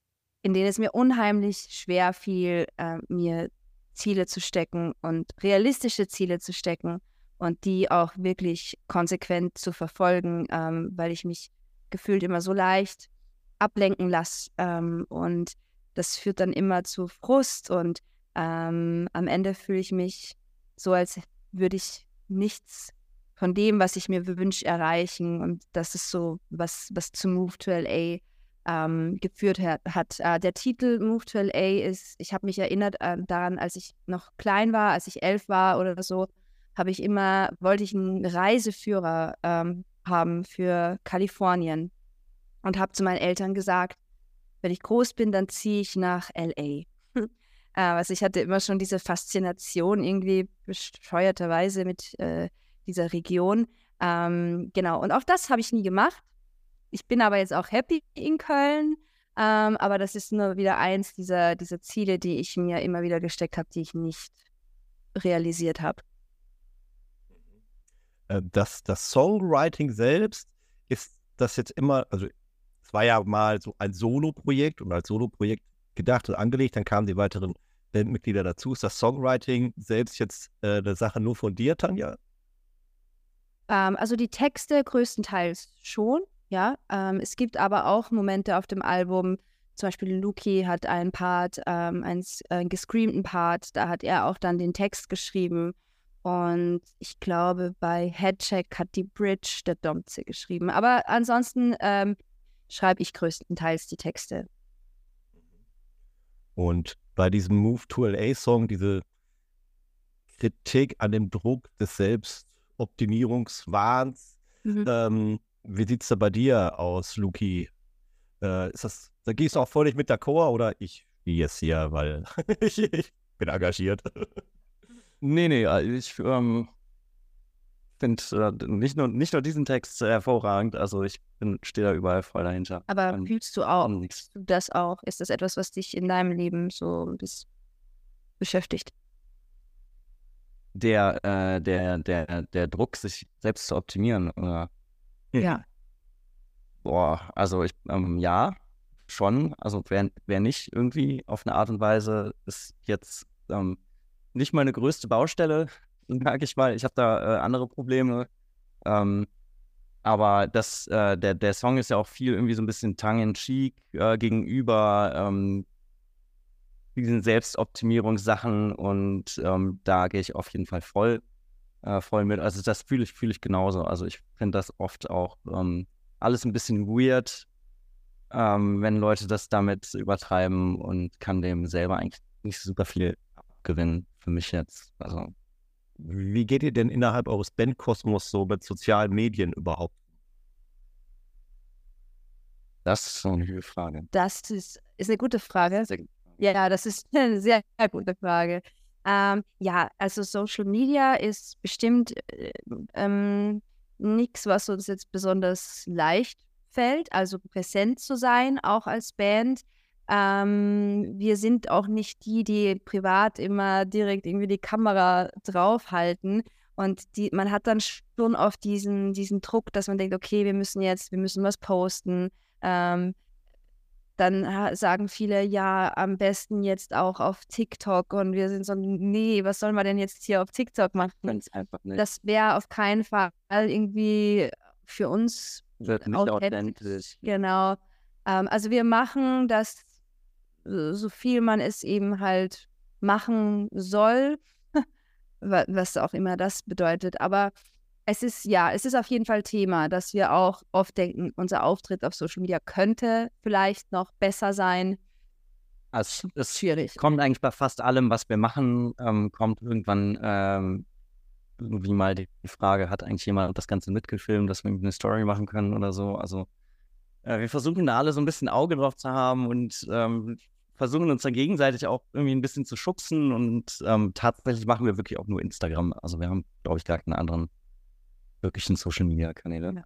in denen es mir unheimlich schwer fiel, äh, mir Ziele zu stecken und realistische Ziele zu stecken und die auch wirklich konsequent zu verfolgen, ähm, weil ich mich gefühlt immer so leicht ablenken lasse. Ähm, und das führt dann immer zu Frust und ähm, am Ende fühle ich mich so, als würde ich nichts von dem, was ich mir wünsche, erreichen. Und das ist so, was, was zu Move to LA ähm, geführt hat. Äh, der Titel Move to LA ist, ich habe mich erinnert äh, daran, als ich noch klein war, als ich elf war oder so, habe ich immer, wollte ich einen Reiseführer ähm, haben für Kalifornien und habe zu meinen Eltern gesagt, wenn ich groß bin, dann ziehe ich nach LA. Äh, also ich hatte immer schon diese Faszination irgendwie bescheuerterweise mit äh, dieser Region. Ähm, genau, und auch das habe ich nie gemacht. Ich bin aber jetzt auch happy in Köln. Ähm, aber das ist nur wieder eins dieser, dieser Ziele, die ich mir immer wieder gesteckt habe, die ich nicht realisiert habe. Äh, das, das Songwriting selbst ist das jetzt immer, also es war ja mal so ein Solo-Projekt und als Solo-Projekt gedacht und angelegt, dann kamen die weiteren Bandmitglieder dazu. Ist das Songwriting selbst jetzt äh, eine Sache nur von dir, Tanja? Ähm, also die Texte größtenteils schon, ja. Ähm, es gibt aber auch Momente auf dem Album, zum Beispiel Luki hat einen Part, ähm, einen, einen gescreamten Part, da hat er auch dann den Text geschrieben. Und ich glaube, bei Headcheck hat die Bridge der Domze geschrieben. Aber ansonsten ähm, schreibe ich größtenteils die Texte. Und bei diesem Move to LA Song, diese Kritik an dem Druck des Selbstoptimierungswahns, Mhm. ähm, wie sieht es da bei dir aus, Luki? Äh, ist das, da gehst du auch völlig mit d'accord oder ich spiele es hier, weil ich, ich bin engagiert. Nee, nee, äh, ich ähm, finde äh, nicht, nur, nicht nur diesen Text hervorragend, also ich stehe da überall voll dahinter. Aber Ähm, fühlst du auch nix. du das auch? Ist das etwas, was dich in deinem Leben so ein bisschen beschäftigt? Der, äh, der, der, der Druck, sich selbst zu optimieren, oder? Ja. Boah, also ich, ähm, ja, schon. Also wer, wer nicht irgendwie auf eine Art und Weise ist jetzt ähm, nicht meine größte Baustelle, sage ich mal. Ich habe da äh, andere Probleme. Ähm, aber das, äh, der, der Song ist ja auch viel irgendwie so ein bisschen tongue-in-cheek äh, gegenüber ähm, diesen Selbstoptimierungssachen und ähm, da gehe ich auf jeden Fall voll, äh, voll mit. Also das fühle ich, fühle ich genauso. Also ich finde das oft auch ähm, alles ein bisschen weird, ähm, wenn Leute das damit übertreiben und kann dem selber eigentlich nicht super viel abgewinnen für mich jetzt. Also. Wie geht ihr denn innerhalb eures Bandkosmos so mit sozialen Medien überhaupt? Das ist so eine gute Frage. Das ist, ist eine gute Frage. Ja, das ist eine sehr, sehr gute Frage. Ähm, ja, also Social Media ist bestimmt äh, ähm, nichts, was uns jetzt besonders leicht fällt, also präsent zu sein, auch als Band. Ähm, wir sind auch nicht die, die privat immer direkt irgendwie die Kamera draufhalten. Und die, man hat dann schon oft diesen, diesen Druck, dass man denkt, okay, wir müssen jetzt, wir müssen was posten. Ähm, dann sagen viele, ja, am besten jetzt auch auf TikTok. Und wir sind so, nee, was soll man denn jetzt hier auf TikTok machen? Das wäre auf keinen Fall irgendwie für uns Wird nicht authentisch. Genau. Ähm, also wir machen das, so viel man es eben halt machen soll, was auch immer das bedeutet. Aber es ist ja, es ist auf jeden Fall Thema, dass wir auch oft denken, unser Auftritt auf Social Media könnte vielleicht noch besser sein. Also es schwierig. kommt eigentlich bei fast allem, was wir machen, ähm, kommt irgendwann ähm, irgendwie mal die Frage, hat eigentlich jemand das Ganze mitgefilmt, dass wir eine Story machen können oder so. Also äh, wir versuchen da alle so ein bisschen Auge drauf zu haben und ähm, versuchen uns dann gegenseitig auch irgendwie ein bisschen zu schubsen und ähm, tatsächlich machen wir wirklich auch nur Instagram. Also wir haben, glaube ich, gar keinen anderen wirklichen Social-Media-Kanäle. Ja.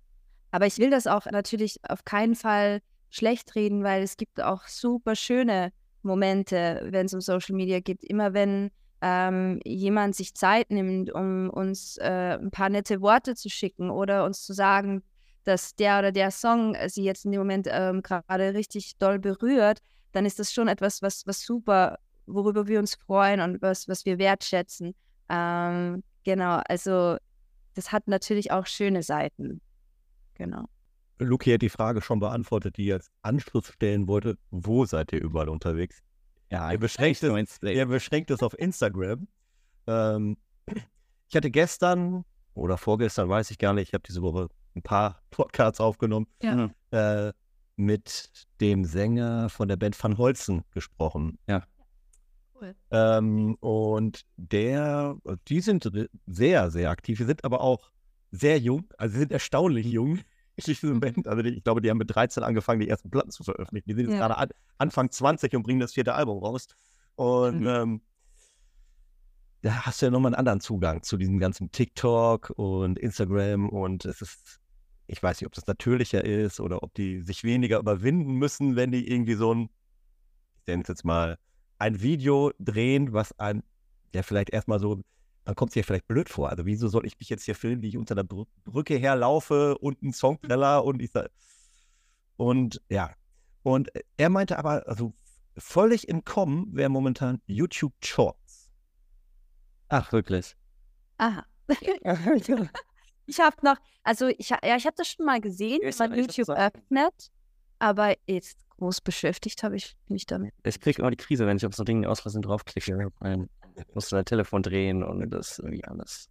Aber ich will das auch natürlich auf keinen Fall schlecht reden, weil es gibt auch super schöne Momente, wenn es um Social Media geht. Immer wenn ähm, jemand sich Zeit nimmt, um uns äh, ein paar nette Worte zu schicken oder uns zu sagen, dass der oder der Song sie jetzt in dem Moment ähm, gerade richtig doll berührt, dann ist das schon etwas, was, was super, worüber wir uns freuen und was, was wir wertschätzen. Ähm, genau, also das hat natürlich auch schöne Seiten. Genau. Luki hat die Frage schon beantwortet, die jetzt Anschluss stellen wollte. Wo seid ihr überall unterwegs? Ja, ihr beschränkt, es, ihr beschränkt es auf Instagram. Ähm, ich hatte gestern oder vorgestern, weiß ich gar nicht, ich habe diese Woche ein paar Podcasts aufgenommen, ja. äh, mit dem Sänger von der Band Van Holzen gesprochen. Ja. Cool. Ähm, und der, die sind sehr, sehr aktiv. Die sind aber auch sehr jung, also sie sind erstaunlich jung. diese Band. Also die, ich glaube, die haben mit 13 angefangen, die ersten Platten zu veröffentlichen. Die sind jetzt ja. gerade an, Anfang 20 und bringen das vierte Album raus. Und mhm. ähm, da hast du ja nochmal einen anderen Zugang zu diesem ganzen TikTok und Instagram und es ist, ich weiß nicht, ob das natürlicher ist oder ob die sich weniger überwinden müssen, wenn die irgendwie so ein, ich nenne es jetzt mal, ein Video drehen, was ein, der vielleicht erstmal so, man kommt sich ja vielleicht blöd vor. Also wieso soll ich mich jetzt hier filmen, wie ich unter der Br Brücke herlaufe und einen Songknaller und ich sag, und ja. Und er meinte aber, also völlig im Kommen wäre momentan YouTube Shorts. Ach, wirklich? Aha. ich habe noch, also ich, ja, ich habe das schon mal gesehen, wenn man YouTube öffnet, aber jetzt groß beschäftigt habe ich mich damit. Ich kriege immer die Krise, wenn ich auf so Dinge ausweisen draufklicke. Ich muss dein Telefon drehen und das irgendwie alles.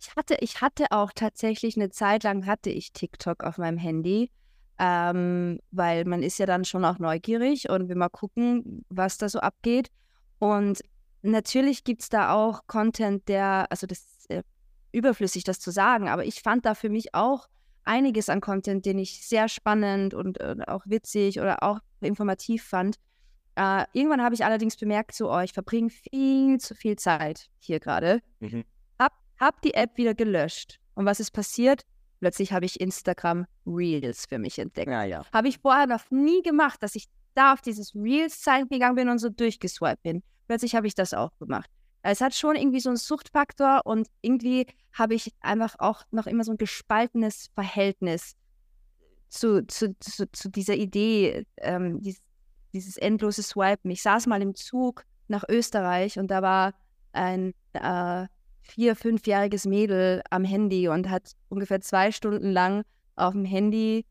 Ich hatte, ich hatte auch tatsächlich eine Zeit lang hatte ich TikTok auf meinem Handy, ähm, weil man ist ja dann schon auch neugierig und will mal gucken, was da so abgeht. Und natürlich gibt es da auch Content, der, also das ist überflüssig, das zu sagen, aber ich fand da für mich auch einiges an Content, den ich sehr spannend und äh, auch witzig oder auch informativ fand. Äh, irgendwann habe ich allerdings bemerkt, so, oh, ich verbringe viel zu viel Zeit hier gerade. Mhm. Hab, hab die App wieder gelöscht. Und was ist passiert? Plötzlich habe ich Instagram Reels für mich entdeckt. Ja, ja. Habe ich vorher noch nie gemacht, dass ich da auf dieses Reels-Zeichen gegangen bin und so durchgeswiped bin. Plötzlich habe ich das auch gemacht. Es hat schon irgendwie so einen Suchtfaktor und irgendwie habe ich einfach auch noch immer so ein gespaltenes Verhältnis zu, zu, zu, zu dieser Idee, ähm, dies, dieses endlose Swipen. Ich saß mal im Zug nach Österreich und da war ein äh, vier-, fünfjähriges Mädel am Handy und hat ungefähr zwei Stunden lang auf dem Handy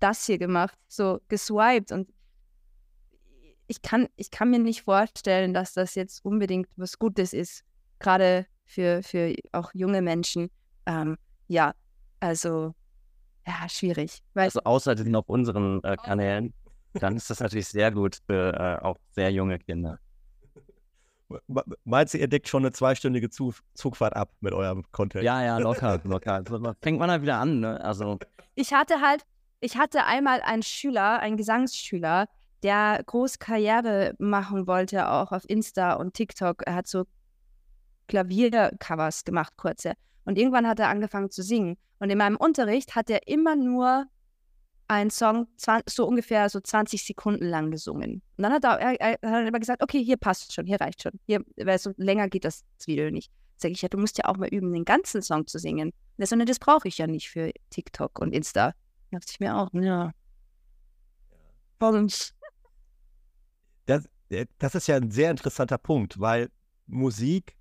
das hier gemacht, so geswiped und ich kann, ich kann mir nicht vorstellen, dass das jetzt unbedingt was Gutes ist, gerade für, für auch junge Menschen. Ähm, ja, also ja, schwierig. also außer die sind auf unseren äh, Kanälen, dann ist das natürlich sehr gut für äh, auch sehr junge Kinder. Meinst du, ihr deckt schon eine zweistündige Zug Zugfahrt ab mit eurem Content? Ja, ja, locker, locker. Fängt man halt wieder an, ne? Also. Ich hatte halt, ich hatte einmal einen Schüler, einen Gesangsschüler, der groß Karriere machen wollte, auch auf Insta und TikTok. Er hat so Klaviercovers gemacht, kurze. Und irgendwann hat er angefangen zu singen. Und in meinem Unterricht hat er immer nur einen Song so ungefähr so 20 Sekunden lang gesungen. Und dann hat er, er, er hat immer gesagt, okay, hier passt schon, hier reicht schon. Hier, weil so länger geht das Video nicht. Sag ich, ja, du musst ja auch mal üben, den ganzen Song zu singen. Das, das brauche ich ja nicht für TikTok und Insta. Da dachte ich mir auch, ja. Und das, äh, das ist ja ein sehr interessanter Punkt, weil Musik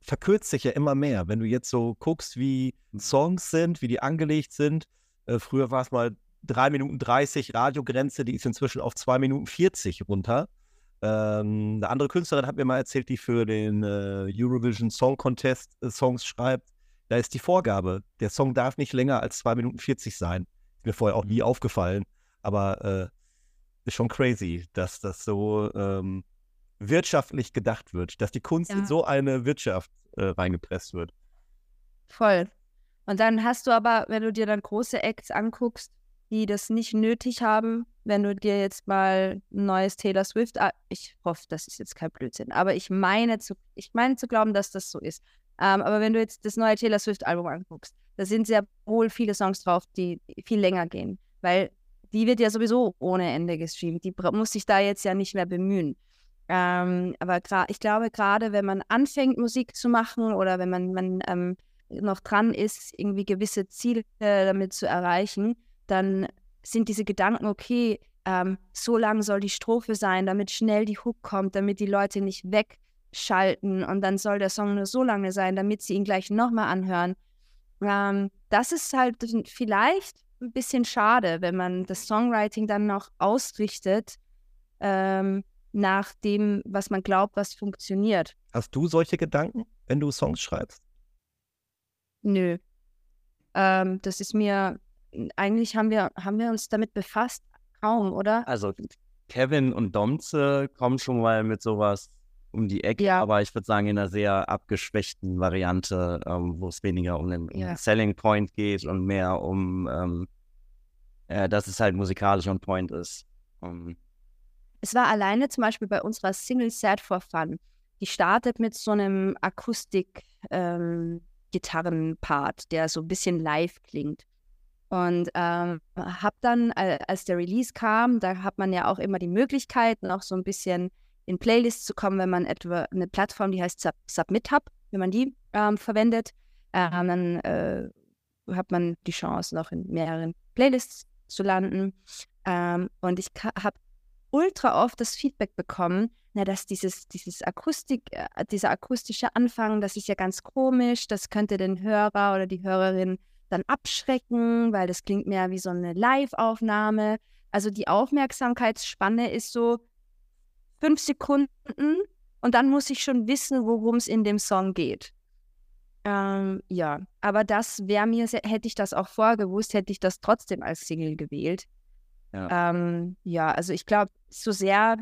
verkürzt sich ja immer mehr. Wenn du jetzt so guckst, wie Songs sind, wie die angelegt sind, äh, früher war es mal 3 Minuten 30 Radiogrenze, die ist inzwischen auf 2 Minuten 40 runter. Ähm, eine andere Künstlerin hat mir mal erzählt, die für den äh, Eurovision Song Contest äh, Songs schreibt. Da ist die Vorgabe, der Song darf nicht länger als 2 Minuten 40 sein. Ist mir vorher auch nie aufgefallen. Aber äh, ist schon crazy, dass das so ähm, wirtschaftlich gedacht wird, dass die Kunst ja. in so eine Wirtschaft äh, reingepresst wird. Voll. Und dann hast du aber, wenn du dir dann große Acts anguckst, die das nicht nötig haben, wenn du dir jetzt mal ein neues Taylor Swift, ah, ich hoffe, das ist jetzt kein Blödsinn, aber ich meine zu, ich meine zu glauben, dass das so ist. Ähm, aber wenn du jetzt das neue Taylor Swift Album anguckst, da sind sehr wohl viele Songs drauf, die viel länger gehen, weil die wird ja sowieso ohne Ende gestreamt. Die muss sich da jetzt ja nicht mehr bemühen. Ähm, aber ich glaube, gerade wenn man anfängt, Musik zu machen oder wenn man, man ähm, noch dran ist, irgendwie gewisse Ziele damit zu erreichen, dann sind diese Gedanken, okay, ähm, so lang soll die Strophe sein, damit schnell die Hook kommt, damit die Leute nicht wegschalten und dann soll der Song nur so lange sein, damit sie ihn gleich nochmal anhören. Ähm, das ist halt vielleicht ein bisschen schade, wenn man das Songwriting dann noch ausrichtet ähm, nach dem, was man glaubt, was funktioniert. Hast du solche Gedanken, wenn du Songs schreibst? Nö. Ähm, das ist mir, eigentlich haben wir, haben wir uns damit befasst, kaum, oder? Also Kevin und Domze kommen schon mal mit sowas um die Ecke, ja. aber ich würde sagen in einer sehr abgeschwächten Variante, ähm, wo es weniger um den, ja. Selling Point geht und mehr um ähm, äh, dass es halt musikalisch on point ist. Um, ähm, es war alleine zum Beispiel bei unserer Single Sad for Fun. Die startet mit so einem Akustik-Gitarrenpart, ähm, der so ein bisschen live klingt. Und ähm, habe dann, als der Release kam, da hat man ja auch immer die Möglichkeit, noch so ein bisschen in Playlists zu kommen, wenn man etwa eine Plattform, die heißt Sub Submit Hub, wenn man die ähm, verwendet, ähm, dann äh, hat man die Chance, noch in mehreren Playlists zu landen. Ähm, und ich habe ultra oft das Feedback bekommen, na, dass dieses, dieses Akustik, äh, dieser akustische Anfang, das ist ja ganz komisch, das könnte den Hörer oder die Hörerin dann abschrecken, weil das klingt mehr wie so eine Live-Aufnahme. Also die Aufmerksamkeitsspanne ist so fünf Sekunden und dann muss ich schon wissen, worum es in dem Song geht. Ähm, ja, aber das wäre mir, hätte ich das auch vorgewusst, hätte ich das trotzdem als Single gewählt. Ja, ähm, ja also ich glaube, so sehr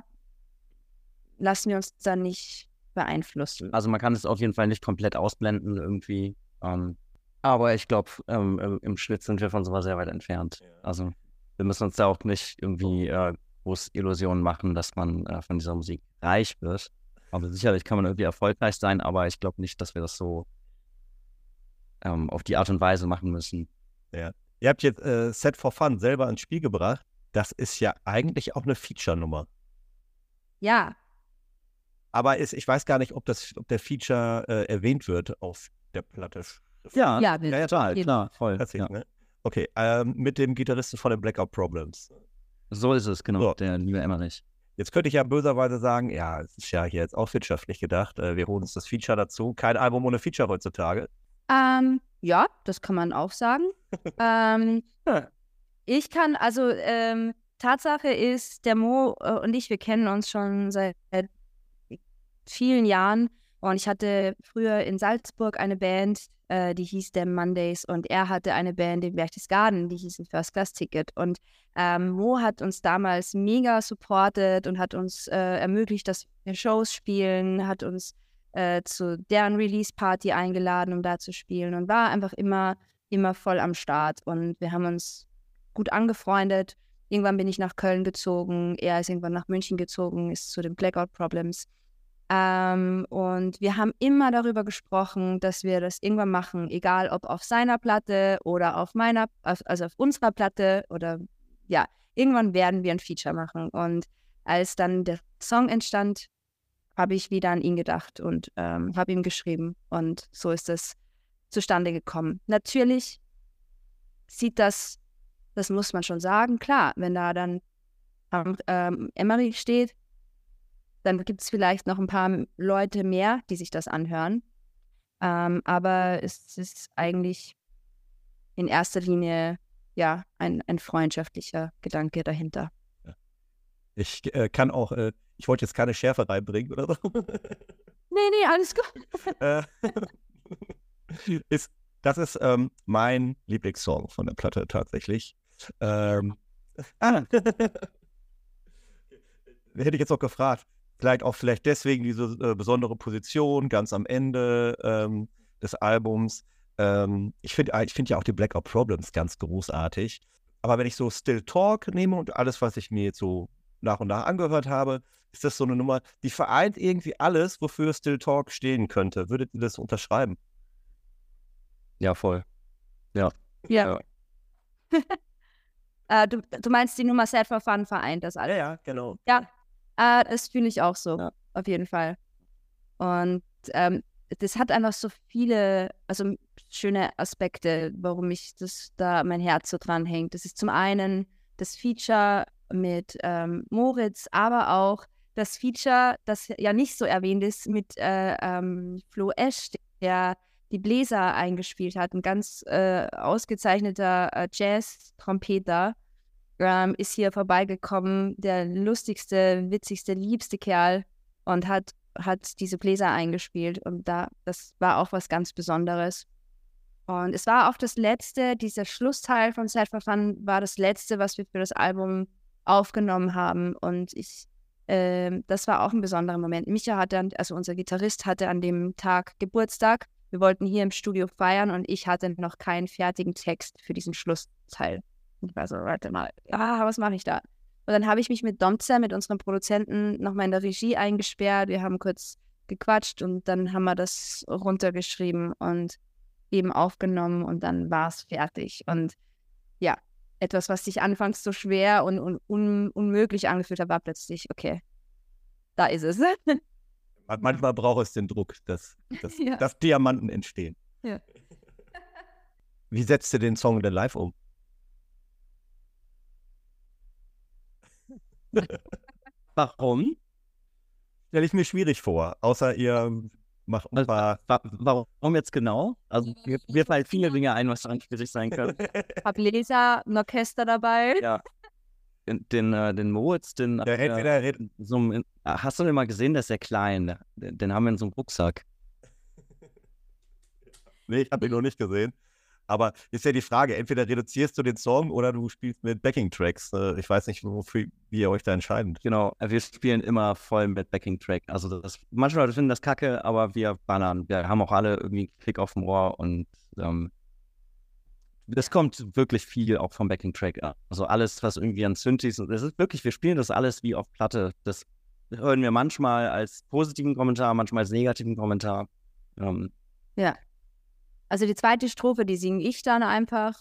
lassen wir uns da nicht beeinflussen. Also man kann es auf jeden Fall nicht komplett ausblenden irgendwie. Ähm, aber ich glaube, ähm, im Schnitt sind wir von sowas sehr weit entfernt. Also wir müssen uns da auch nicht irgendwie äh, groß Illusionen machen, dass man äh, von dieser Musik reich wird. Aber sicherlich kann man irgendwie erfolgreich sein, aber ich glaube nicht, dass wir das so ähm, auf die Art und Weise machen müssen. Ja. Ihr habt jetzt äh, Set for Fun selber ins Spiel gebracht. Das ist ja eigentlich auch eine Feature-Nummer. Ja. Aber ist, ich weiß gar nicht, ob, das, ob der Feature äh, erwähnt wird auf der Platte. Ja, ja, ja, ja total, klar, voll. Ja. Ne? Okay, ähm, mit dem Gitarristen von den Blackout Problems. So ist es, genau, so. der liebe Emmerich. Jetzt könnte ich ja böserweise sagen, ja, es ist ja hier jetzt auch wirtschaftlich gedacht. Äh, wir holen uns das Feature dazu. Kein Album ohne Feature heutzutage. Ähm, ja, das kann man auch sagen. ähm, ich kann, also ähm, Tatsache ist, der Mo äh, und ich, wir kennen uns schon seit vielen Jahren. Und ich hatte früher in Salzburg eine Band, äh, die hieß The Mondays und er hatte eine Band in Berchtesgaden, die hieß First Class Ticket und ähm, Mo hat uns damals mega supportet und hat uns äh, ermöglicht, dass wir Shows spielen, hat uns äh, zu deren Release-Party eingeladen, um da zu spielen und war einfach immer, immer voll am Start und wir haben uns gut angefreundet. Irgendwann bin ich nach Köln gezogen, er ist irgendwann nach München gezogen, ist zu den Blackout Problems ähm, und wir haben immer darüber gesprochen, dass wir das irgendwann machen, egal ob auf seiner Platte oder auf meiner, also auf unserer Platte oder ja, irgendwann werden wir ein Feature machen. Und als dann der Song entstand, habe ich wieder an ihn gedacht und ähm, habe ihm geschrieben. Und so ist es zustande gekommen. Natürlich sieht das, das muss man schon sagen, klar, wenn da dann ähm, Emery steht, dann gibt es vielleicht noch ein paar Leute mehr, die sich das anhören. Ähm, aber es ist eigentlich in erster Linie ja ein, ein freundschaftlicher Gedanke dahinter. Ich äh, kann auch, äh, ich wollte jetzt keine Schärfe reinbringen oder so. Nee, nee, alles gut. Äh, ist, das ist ähm, mein Lieblingssong von der Platte tatsächlich. Ähm, ah. Hätte ich jetzt auch gefragt, Vielleicht auch vielleicht deswegen diese äh, besondere Position ganz am Ende ähm, des Albums. Ähm, ich finde ich find ja auch die Blackout Problems ganz großartig. Aber wenn ich so Still Talk nehme und alles, was ich mir jetzt so nach und nach angehört habe, ist das so eine Nummer, die vereint irgendwie alles, wofür Still Talk stehen könnte. Würdet ihr das unterschreiben? Ja, voll. Ja. Ja. ja. äh, du, du meinst, die Nummer Set for Fun vereint das alles? Ja, ja, genau. Ja, Ah, das fühle ich auch so, ja. auf jeden Fall. Und ähm, das hat einfach so viele, also schöne Aspekte, warum ich das da mein Herz so dran hängt. Das ist zum einen das Feature mit ähm, Moritz, aber auch das Feature, das ja nicht so erwähnt ist, mit äh, ähm, Flo Esch, der die Bläser eingespielt hat, ein ganz äh, ausgezeichneter äh, Jazz-Trompeter ähm, ist hier vorbeigekommen, der lustigste, witzigste, liebste Kerl und hat, hat diese Bläser eingespielt. Und da, das war auch was ganz Besonderes. Und es war auch das letzte, dieser Schlussteil von Sad for Fun war das letzte, was wir für das Album aufgenommen haben. Und ich, äh, das war auch ein besonderer Moment. Micha hatte, also unser Gitarrist, hatte an dem Tag Geburtstag. Wir wollten hier im Studio feiern und ich hatte noch keinen fertigen Text für diesen Schlussteil. Ich war so, warte mal, ah, was mache ich da? Und dann habe ich mich mit Domzer, mit unserem Produzenten, nochmal in der Regie eingesperrt. Wir haben kurz gequatscht und dann haben wir das runtergeschrieben und eben aufgenommen und dann war es fertig. Und ja, etwas, was sich anfangs so schwer und, und un unmöglich angefühlt hat, war plötzlich, okay, da ist es. Manchmal braucht es den Druck, dass, dass, ja. dass Diamanten entstehen. Ja. Wie setzt ihr den Song denn live um? Warum? Stelle ich mir schwierig vor, außer ihr macht ein paar. Warum jetzt genau? Also mir, mir fallen viele Dinge ein, was daran schwierig sein kann. Hab Leser, ein Orchester dabei. Ja. Den, den, äh, den Moritz, den. Der äh, redet, so einem, hast du den mal gesehen? Der ist sehr klein. Den, den haben wir in so einem Rucksack. nee, ich habe ihn noch nicht gesehen. Aber ist ja die Frage, entweder reduzierst du den Song oder du spielst mit Backing-Tracks. Äh, ich weiß nicht, wofür, wie ihr euch da entscheidet. Genau, wir spielen immer voll mit Backing-Track. Also das, manche Leute finden das kacke, aber wir ballern. Wir haben auch alle irgendwie einen Klick auf dem Ohr und ähm, das kommt wirklich viel auch vom Backing-Track. Also alles, was irgendwie an Synthes, und das ist wirklich, wir spielen das alles wie auf Platte. Das hören wir manchmal als positiven Kommentar, manchmal als negativen Kommentar. Ähm, ja. Also die zweite Strophe, die singe ich dann einfach.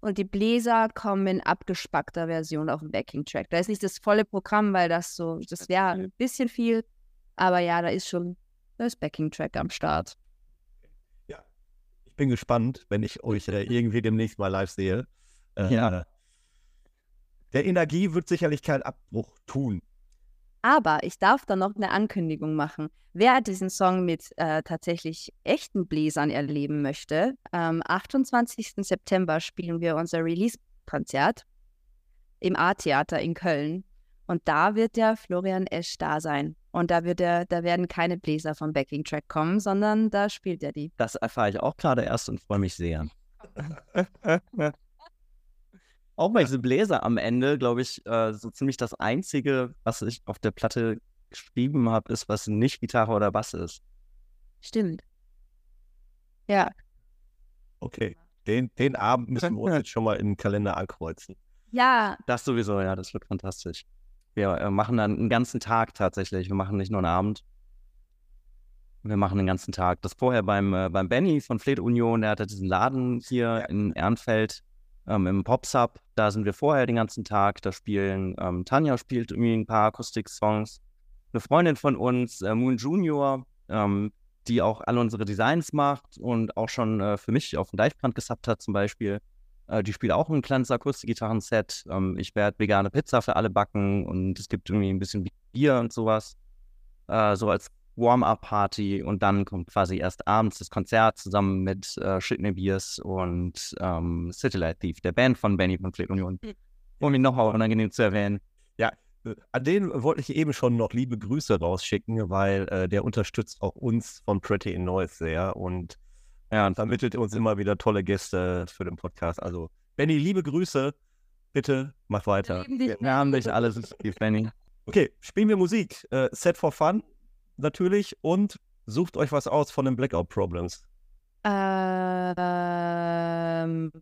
Und die Bläser kommen in abgespackter Version auf dem Backing-Track. Da ist nicht das volle Programm, weil das so, das wäre ein bisschen viel. Aber ja, da ist schon das Backing-Track am Start. Ja, ich bin gespannt, wenn ich euch äh, irgendwie demnächst mal live sehe. Äh, ja. Der Energie wird sicherlich keinen Abbruch tun. Aber ich darf da noch eine Ankündigung machen. Wer diesen Song mit äh, tatsächlich echten Bläsern erleben möchte, am 28. September spielen wir unser Release-Konzert im A-Theater in Köln. Und da wird der Florian Esch da sein. Und da wird er, da werden keine Bläser vom Backing-Track kommen, sondern da spielt er die. Das erfahre ich auch gerade erst und freue mich sehr. auch weil diese Bläser am Ende, glaube ich, äh, so ziemlich das Einzige, was ich auf der Platte geschrieben habe, ist, was nicht Gitarre oder Bass ist. Stimmt. Ja. Okay. Den, den Abend müssen wir uns jetzt schon mal in den Kalender ankreuzen. Ja. Das sowieso, ja, das wird fantastisch. Wir äh, machen dann einen ganzen Tag tatsächlich. Wir machen nicht nur einen Abend. Wir machen den ganzen Tag. Das vorher beim, äh, beim Benny von Fleet Union, der hatte diesen Laden hier ja. in Ehrenfeld ähm, im Popsub. Da sind wir vorher den ganzen Tag. Da spielen, ähm, Tanja spielt irgendwie ein paar Akustik-Songs. Eine Freundin von uns, äh, Moon Junior, ähm, die auch alle unsere Designs macht und auch schon äh, für mich auf dem Deichbrand gesappt hat zum Beispiel. Äh, die spielt auch ein kleines Akustikgitarren-Set. Ähm, ich werde vegane Pizza für alle backen und es gibt irgendwie ein bisschen Bier und sowas. Äh, so als Warm-up-Party und dann kommt quasi erst abends das Konzert zusammen mit äh, Shitney Beers und ähm, City Light Thief, der Band von Benny von Fleet Union. Mhm. Um ihn nochmal unangenehm zu erwähnen. Ja, äh, an den wollte ich eben schon noch liebe Grüße rausschicken, weil äh, der unterstützt auch uns von Pretty in Noise sehr und ja, vermittelt uns immer wieder tolle Gäste für den Podcast. Also, Benny, liebe Grüße. Bitte mach weiter. Wir haben dich alles Benny. Okay, spielen wir Musik. Äh, Set for Fun natürlich und sucht euch was aus von den Blackout Problems. Ähm,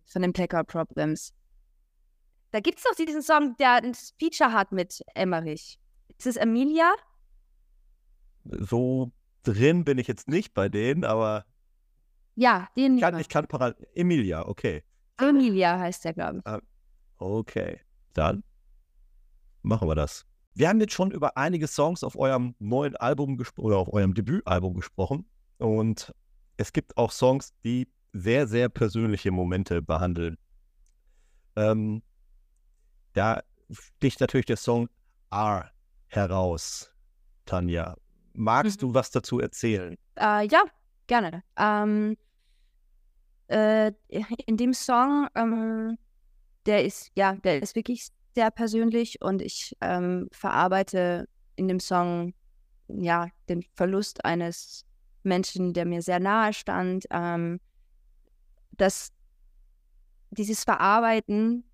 von den Blackout Problems. Da gibt es doch diesen Song, der ein Feature hat mit Emmerich. Ist es Emilia? So drin bin ich jetzt nicht bei denen, aber. Ja, den. Ich kann, ich kann parallel. Emilia, okay. Emilia heißt der, glaube ich. Ah, okay, dann machen wir das. Wir haben jetzt schon über einige Songs auf eurem neuen Album oder auf eurem Debütalbum gesprochen. Und es gibt auch Songs, die sehr, sehr persönliche Momente behandeln. Ähm, da sticht natürlich der Song R heraus, Tanja. Magst mhm. du was dazu erzählen? Äh, ja, gerne. Ähm, äh, in dem Song, ähm, der ist, ja, der ist wirklich sehr persönlich und ich ähm, verarbeite in dem Song ja den Verlust eines Menschen, der mir sehr nahe stand. Ähm, dass dieses Verarbeiten,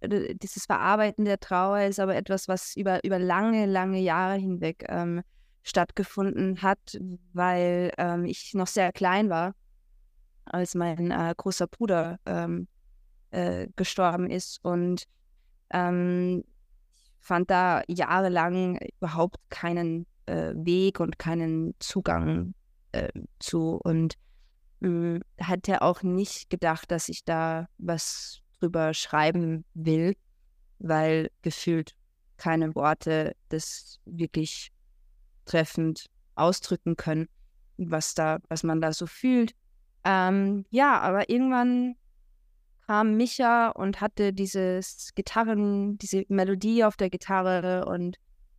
äh, dieses Verarbeiten der Trauer ist aber etwas, was über, über lange, lange Jahre hinweg ähm, stattgefunden hat, weil ähm, ich noch sehr klein war, als mein äh, großer Bruder ähm, äh, gestorben ist und ähm, fand da jahrelang überhaupt keinen äh, Weg und keinen Zugang äh, zu und äh, hatte auch nicht gedacht, dass ich da was drüber schreiben will, weil gefühlt keine Worte das wirklich treffend ausdrücken können, was da, was man da so fühlt. Ähm, ja, aber irgendwann kam Micha und hatte dieses Gitarren, diese Melodie auf der Gitarre und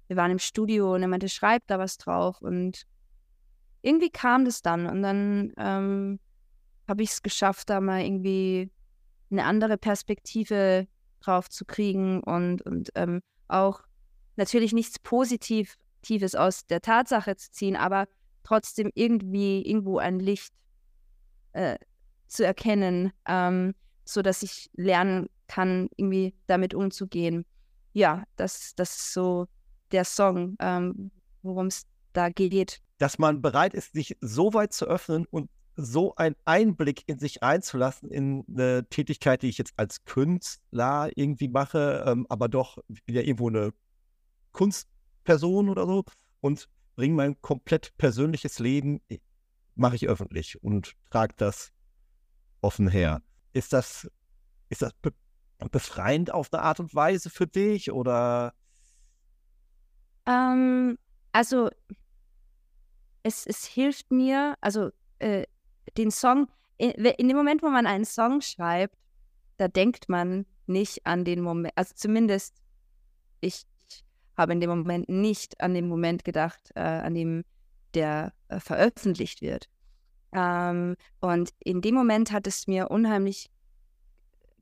wir waren im Studio und er meinte, schreib da was drauf und irgendwie kam das dann und dann ähm, habe ich es geschafft, da mal irgendwie eine andere Perspektive drauf zu kriegen und, und ähm, auch natürlich nichts Positives aus der Tatsache zu ziehen, aber trotzdem irgendwie irgendwo ein Licht äh, zu erkennen. Ähm, so dass ich lernen kann, irgendwie damit umzugehen. Ja, das, das ist so der Song, ähm, worum es da geht. Dass man bereit ist, sich so weit zu öffnen und so einen Einblick in sich einzulassen, in eine Tätigkeit, die ich jetzt als Künstler irgendwie mache, ähm, aber doch, ich bin ja irgendwo eine Kunstperson oder so und bringe mein komplett persönliches Leben, mache ich öffentlich und trage das offen her. Ist das, ist das be befreiend auf eine Art und Weise für dich oder? Ähm, also es, es hilft mir, also äh, den Song, in, in, dem Moment, wo man einen Song schreibt, da denkt man nicht an den Moment, also zumindest ich habe in dem Moment nicht an den Moment gedacht, äh, an dem der äh, veröffentlicht wird. Ähm, und in dem Moment hat es mir unheimlich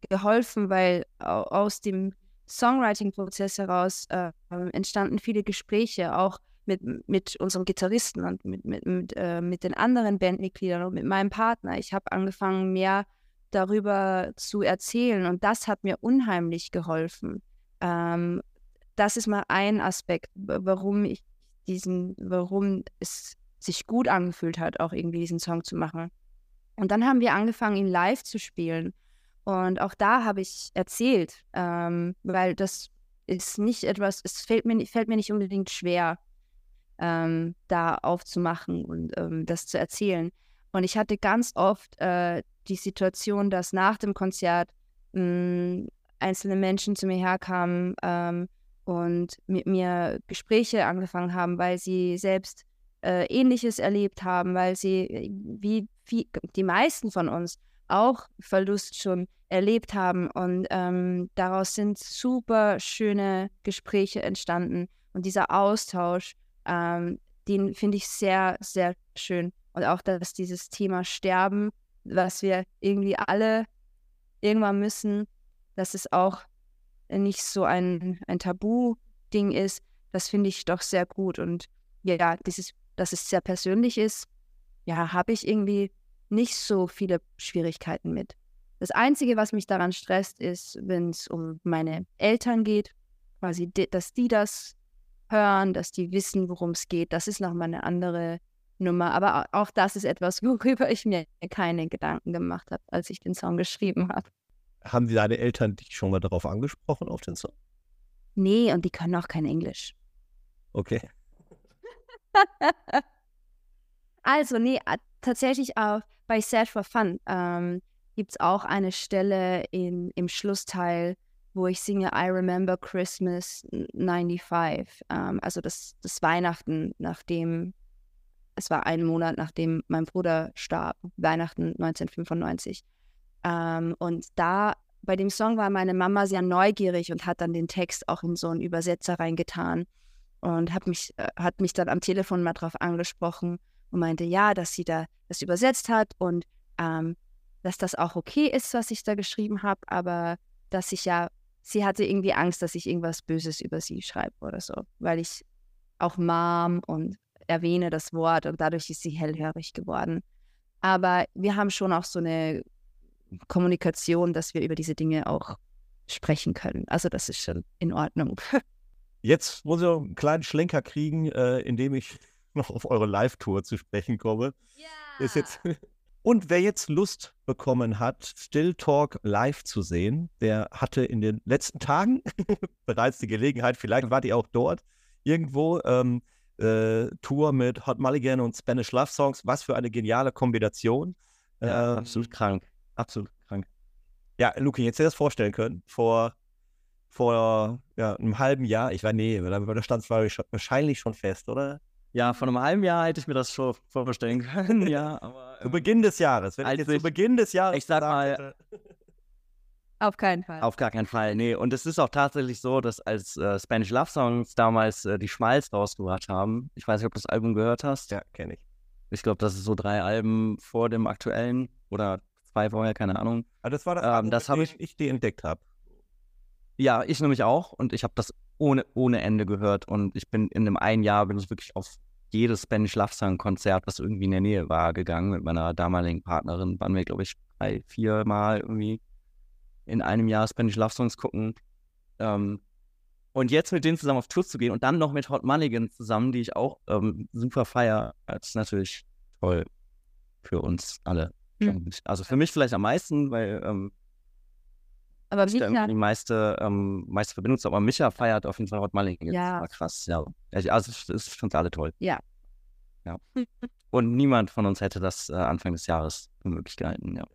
geholfen, weil aus dem Songwriting-Prozess heraus äh, entstanden viele Gespräche, auch mit, mit unserem Gitarristen und mit, mit, mit, äh, mit den anderen Bandmitgliedern und mit meinem Partner. Ich habe angefangen, mehr darüber zu erzählen und das hat mir unheimlich geholfen. Ähm, das ist mal ein Aspekt, warum ich diesen, warum es sich gut angefühlt hat, auch irgendwie diesen Song zu machen. Und dann haben wir angefangen, ihn live zu spielen. Und auch da habe ich erzählt, ähm, weil das ist nicht etwas, es fällt mir, fällt mir nicht unbedingt schwer, ähm, da aufzumachen und ähm, das zu erzählen. Und ich hatte ganz oft äh, die Situation, dass nach dem Konzert mh, hm, einzelne Menschen zu mir herkamen ähm, und mit mir Gespräche angefangen haben, weil sie selbst äh, Ähnliches erlebt haben, weil sie, äh, wie viel, die meisten von uns, auch Verlust schon erlebt haben. Und ähm, daraus sind super schöne Gespräche entstanden. Und dieser Austausch, ähm, den finde ich sehr, sehr schön. Und auch, dass dieses Thema Sterben, was wir irgendwie alle irgendwann müssen, dass es auch nicht so ein, ein Tabu-Ding ist, das finde ich doch sehr gut. Und ja, dieses, dass es sehr persönlich ist, ja, habe ich irgendwie nicht so viele Schwierigkeiten mit. Das Einzige, was mich daran stresst, ist, wenn es um meine Eltern geht, quasi, dass die das hören, dass die wissen, worum es geht. Das ist nochmal eine andere Nummer. Aber auch das ist etwas, worüber ich mir keine Gedanken gemacht habe, als ich den Song geschrieben habe. Haben Sie deine Eltern dich schon mal darauf angesprochen, auf den Song? Nee, und die können auch kein Englisch. Okay. Also, nee, tatsächlich auch bei Sad for Fun ähm, gibt es auch eine Stelle in, im Schlussteil, wo ich singe I Remember Christmas 95. Ähm, also das, das Weihnachten, nachdem, es war ein Monat, nachdem mein Bruder starb, Weihnachten 1995. Ähm, und da bei dem Song war meine Mama sehr neugierig und hat dann den Text auch in so einen Übersetzer reingetan und hat mich, äh, hat mich dann am Telefon mal drauf angesprochen und meinte, ja, dass sie da das übersetzt hat und ähm, dass das auch okay ist, was ich da geschrieben habe, aber dass ich ja, sie hatte irgendwie Angst, dass ich irgendwas Böses über sie schreibe oder so, weil ich auch Mom und erwähne das Wort und dadurch ist sie hellhörig geworden. Aber wir haben schon auch so eine Kommunikation, dass wir über diese Dinge auch sprechen können. Also das ist schon in Ordnung. Jetzt muss ich noch einen kleinen Schlenker kriegen, äh, indem ich noch auf eure Live-Tour zu sprechen komme. Ja. Ist jetzt Und wer jetzt Lust bekommen hat, Still Talk live zu sehen, der hatte in den letzten Tagen bereits die Gelegenheit, vielleicht wart ihr auch dort, irgendwo ähm, äh, Tour mit Hot Mulligan und Spanish Love Songs. Was für eine geniale Kombination. Ja, ähm, absolut krank. Absolut krank. Ja, Luki, jetzt hätte das vorstellen können. Vor, vor ja, einem halben Jahr, ich war, nee, da stand es wahrscheinlich schon fest, oder? Ja, vor einem halben Jahr hätte ich mir das schon vorstellen können, ja. Aber, zu Beginn des Jahres, wenn ich jetzt zu Beginn des Jahres. Ich sag mal. Auf keinen Fall. Auf gar keinen Fall, nee. Und es ist auch tatsächlich so, dass als äh, Spanish Love Songs damals äh, die Schmalz rausgebracht haben, ich weiß nicht, ob du das Album gehört hast. Ja, kenne ich. Ich glaube, das ist so drei Alben vor dem aktuellen oder zwei vorher, keine Ahnung. Aber ah, das war das, ähm, das habe ich, ich die entdeckt habe. Ja, ich nämlich auch und ich habe das ohne, ohne Ende gehört und ich bin in einem einen Jahr bin ich wirklich auf jedes Spanish Love Song Konzert, was irgendwie in der Nähe war, gegangen mit meiner damaligen Partnerin. Waren wir, glaube ich, drei, vier Mal irgendwie in einem Jahr Spanish Love Songs gucken. Ähm, und jetzt mit denen zusammen auf Tour zu gehen und dann noch mit Hot Mulligan zusammen, die ich auch ähm, super feier, ist natürlich toll für uns alle. Mhm. Also für mich vielleicht am meisten, weil ähm, aber Micha, die meiste, ähm, meiste Verbindung zu. Aber Micha feiert auf jeden Fall Hot Mulligan. Ja. War krass, ja. Also es ist uns alle toll. Ja. Ja. Und niemand von uns hätte das äh, Anfang des Jahres für möglich gehalten, ja.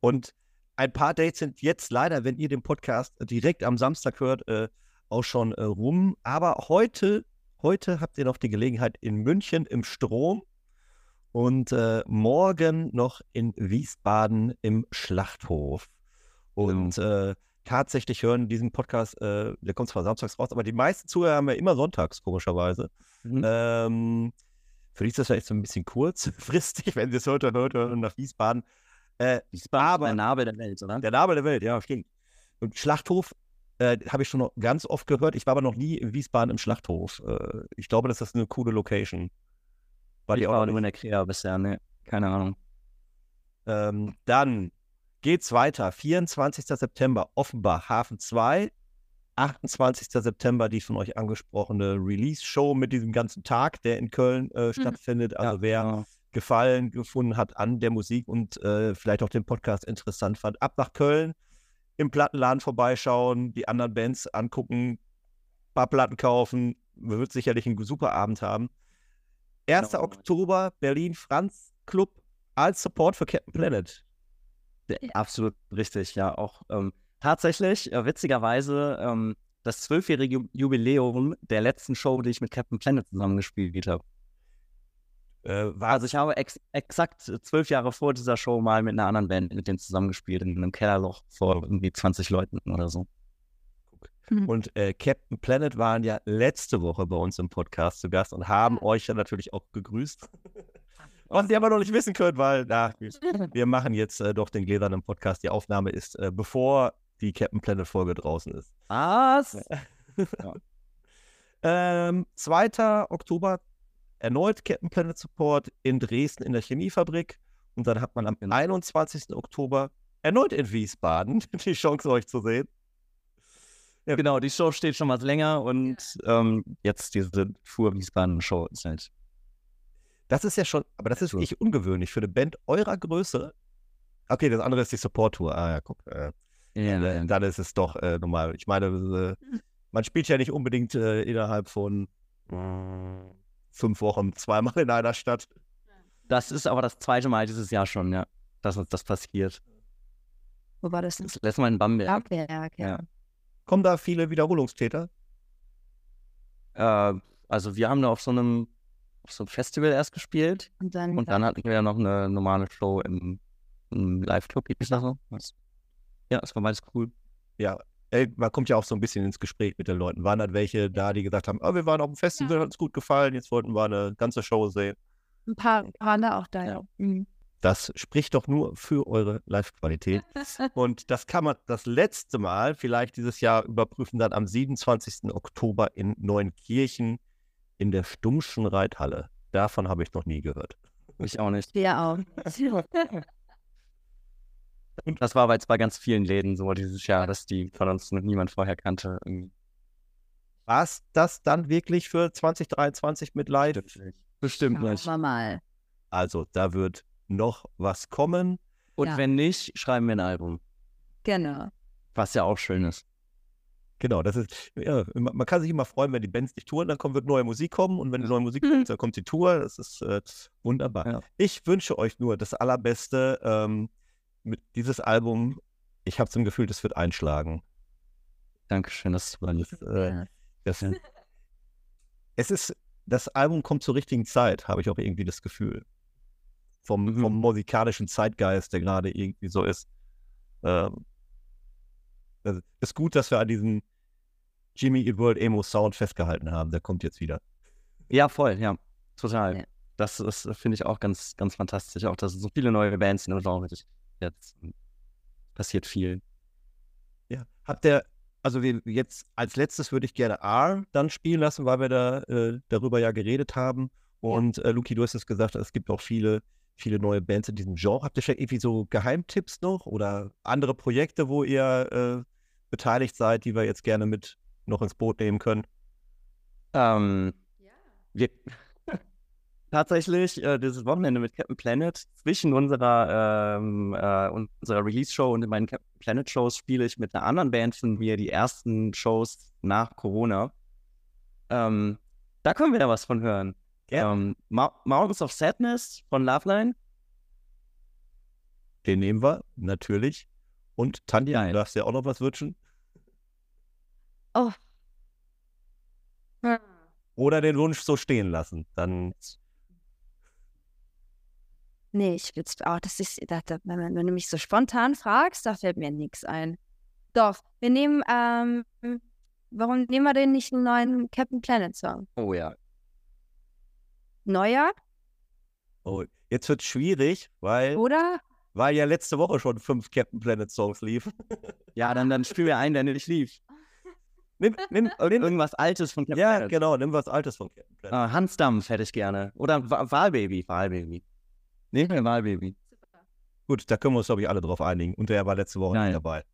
Und ein paar Dates sind jetzt leider, wenn ihr den Podcast direkt am Samstag hört, äh, auch schon äh, rum. Aber heute, heute habt ihr noch die Gelegenheit in München im Strom und äh, morgen noch in Wiesbaden im Schlachthof. Und äh, tatsächlich hören diesen Podcast, äh, der kommt zwar samstags raus, aber die meisten Zuhörer haben ja immer sonntags, komischerweise. Mhm. Ähm, für die ist das vielleicht so ein bisschen kurzfristig, wenn sie es heute hört und nach Wiesbaden. Äh, Wiesbaden aber, der Nabel der Welt, oder? Der Nabel der Welt, ja, stimmt. Und Schlachthof Äh, Habe ich schon ganz oft gehört. Ich war aber noch nie in Wiesbaden im Schlachthof. Äh, ich glaube, das ist eine coole Location. War ich war nur in der Krea bisher, ne? Keine Ahnung. Ähm, dann geht's weiter. 24. September, Offenbach, Hafen 2. 28. September die von euch angesprochene Release-Show mit diesem ganzen Tag, der in Köln äh, mhm. stattfindet. Also ja, wer ja. Gefallen gefunden hat an der Musik und äh, vielleicht auch den Podcast interessant fand, ab nach Köln, im Plattenladen vorbeischauen, die anderen Bands angucken, ein paar Platten kaufen. Man wird sicherlich einen super Abend haben. 1. Genau. Oktober, Berlin Franz Club als Support für Captain Planet. Ja. Absolut richtig, ja. Auch ähm, tatsächlich, äh, witzigerweise, ähm, das zwölfjährige Jubiläum der letzten Show, die ich mit Captain Planet zusammengespielt habe. Äh, also ich habe ex exakt zwölf Jahre vor dieser Show mal mit einer anderen Band mit denen zusammengespielt, in einem Kellerloch vor irgendwie 20 Leuten oder so. Mhm. Und äh, Captain Planet waren ja letzte Woche bei uns im Podcast zu Gast und haben euch ja natürlich auch gegrüßt. Was ihr aber noch nicht wissen könnt, weil na, wir machen jetzt äh, doch den gläsernen Podcast. Die Aufnahme ist, äh, bevor die Captain Planet Folge draußen ist. Was? ja. ähm, 2. Oktober erneut Captain Planet Support in Dresden in der Chemiefabrik. Und dann hat man am 21. Genau. Oktober erneut in Wiesbaden die Chance, euch zu sehen. Ja. Genau, die Show steht schon was länger und ähm, jetzt diese Fuhr Wiesbaden Show ist halt das ist ja schon, aber das ist wirklich ungewöhnlich für eine Band eurer Größe. Okay, das andere ist die Support-Tour. Ah ja, guck. Äh, ja, dann, dann, ist es doch äh, normal. Ich meine, äh, man spielt ja nicht unbedingt äh, innerhalb von fünf Wochen zweimal in einer Stadt. Das ist aber das zweite Mal dieses Jahr schon, ja, dass uns das passiert. Wo war das denn? Das letzte Mal in Bamberg. Bamberg, ja. ja. Kommen da viele Wiederholungstäter? Äh, also wir haben da auf so einem auf so einem Festival erst gespielt. Und dann, und dann hatten wir ja noch eine normale Show im, im Live-Club, ich sag so. Ja, es war beides cool. Ja, man kommt ja auch so ein bisschen ins Gespräch mit den Leuten. Waren halt welche da, die gesagt haben, oh, wir waren auf dem Festival, ja. hat uns gut gefallen, jetzt wollten wir eine ganze Show sehen. Ein paar waren da auch da, ja. Mhm. Das spricht doch nur für eure Live-Qualität. Und das kann man das letzte Mal vielleicht dieses Jahr überprüfen, dann am 27. Oktober in Neunkirchen in der Stummschen Reithalle. Davon habe ich noch nie gehört. Ich auch nicht. Ja auch. Und das war aber jetzt bei ganz vielen Läden so dieses Jahr, dass die von uns noch niemand vorher kannte. War es das dann wirklich für 2023 mit Live? Bestimmt, Bestimmt Schauen nicht. Wir mal. Also, da wird noch was kommen. Und ja. wenn nicht, schreiben wir ein Album. Genau. Was ja auch schön ist. Genau, das ist, ja, man kann sich immer freuen, wenn die Bands nicht touren, dann kommt, wird neue Musik kommen und wenn die neue Musik kommt, mhm. dann kommt die Tour. Das ist äh, wunderbar. Ja. Ich wünsche euch nur das Allerbeste ähm, mit dieses Album. Ich habe zum Gefühl, das wird einschlagen. Dankeschön, das war nicht. Äh, das, es ist, das Album kommt zur richtigen Zeit, habe ich auch irgendwie das Gefühl. Vom, mhm. vom musikalischen Zeitgeist, der gerade irgendwie so ist. Ähm, es ist gut, dass wir an diesem Jimmy Eat World Emo Sound festgehalten haben. Der kommt jetzt wieder. Ja, voll, ja. Total. Ja. Das ist, finde ich, auch ganz, ganz fantastisch. Auch, dass es so viele neue Bands in dem Genre jetzt passiert viel. Ja. Habt ihr, also wir jetzt als letztes würde ich gerne R dann spielen lassen, weil wir da äh, darüber ja geredet haben. Und äh, Luki, du hast es gesagt, es gibt auch viele viele neue Bands in diesem Genre. Habt ihr vielleicht irgendwie so Geheimtipps noch oder andere Projekte, wo ihr äh, beteiligt seid, die wir jetzt gerne mit noch ins Boot nehmen können? Ähm, ja. wir, tatsächlich äh, dieses Wochenende mit Captain Planet zwischen unserer, ähm, äh, unserer Release-Show und in meinen Captain Planet-Shows spiele ich mit einer anderen Band von mir die ersten Shows nach Corona. Ähm, da können wir ja was von hören. Ja. Ähm, Mountains of Sadness von Loveline. Den nehmen wir, natürlich. Und Tanja, du darfst ja auch noch was wünschen. Oh. Hm. Oder den Wunsch so stehen lassen. Dann. Nee, ich will auch, das ist, das, wenn, wenn, du mich so spontan fragst, da fällt mir nichts ein. Doch, wir nehmen, ähm, warum nehmen wir denn nicht einen neuen Captain Planet Song? Oh ja, Neuer? Oh, jetzt wird es schwierig, weil. Oder? Weil ja letzte Woche schon fünf Captain Planet Songs liefen. ja, dann, dann spiel mir einen, der nicht lief. Nimm, nimm, nimm, Irgendwas Altes von Captain ja, Planet. genau, nimm was Altes von Captain Planet. Ah, Hansdampf hätte ich gerne. Oder Wa- Wahlbaby. Wahlbaby. Nehmen wir Wahlbaby. Gut, da können wir uns, glaube ich, alle drauf einigen. Und der war letzte Woche Nein. nicht dabei.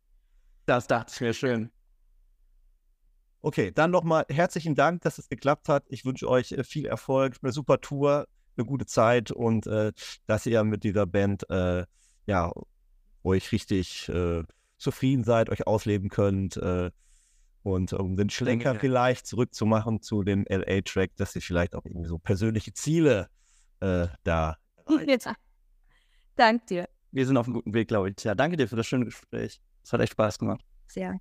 Das dachte ich mir schön. Okay, dann nochmal herzlichen Dank, dass es geklappt hat. Ich wünsche euch äh, viel Erfolg, eine super Tour, eine gute Zeit und äh, dass ihr mit dieser Band äh, ja euch richtig äh, zufrieden seid, euch ausleben könnt äh, und um den Schlenker vielleicht zurückzumachen zu dem LA-Track, dass ihr vielleicht auch irgendwie so persönliche Ziele äh, da. Jetzt. Dank dir Wir sind auf einem guten Weg, glaube ich. Ja, danke dir für das schöne Gespräch. Es hat echt Spaß gemacht. sehr.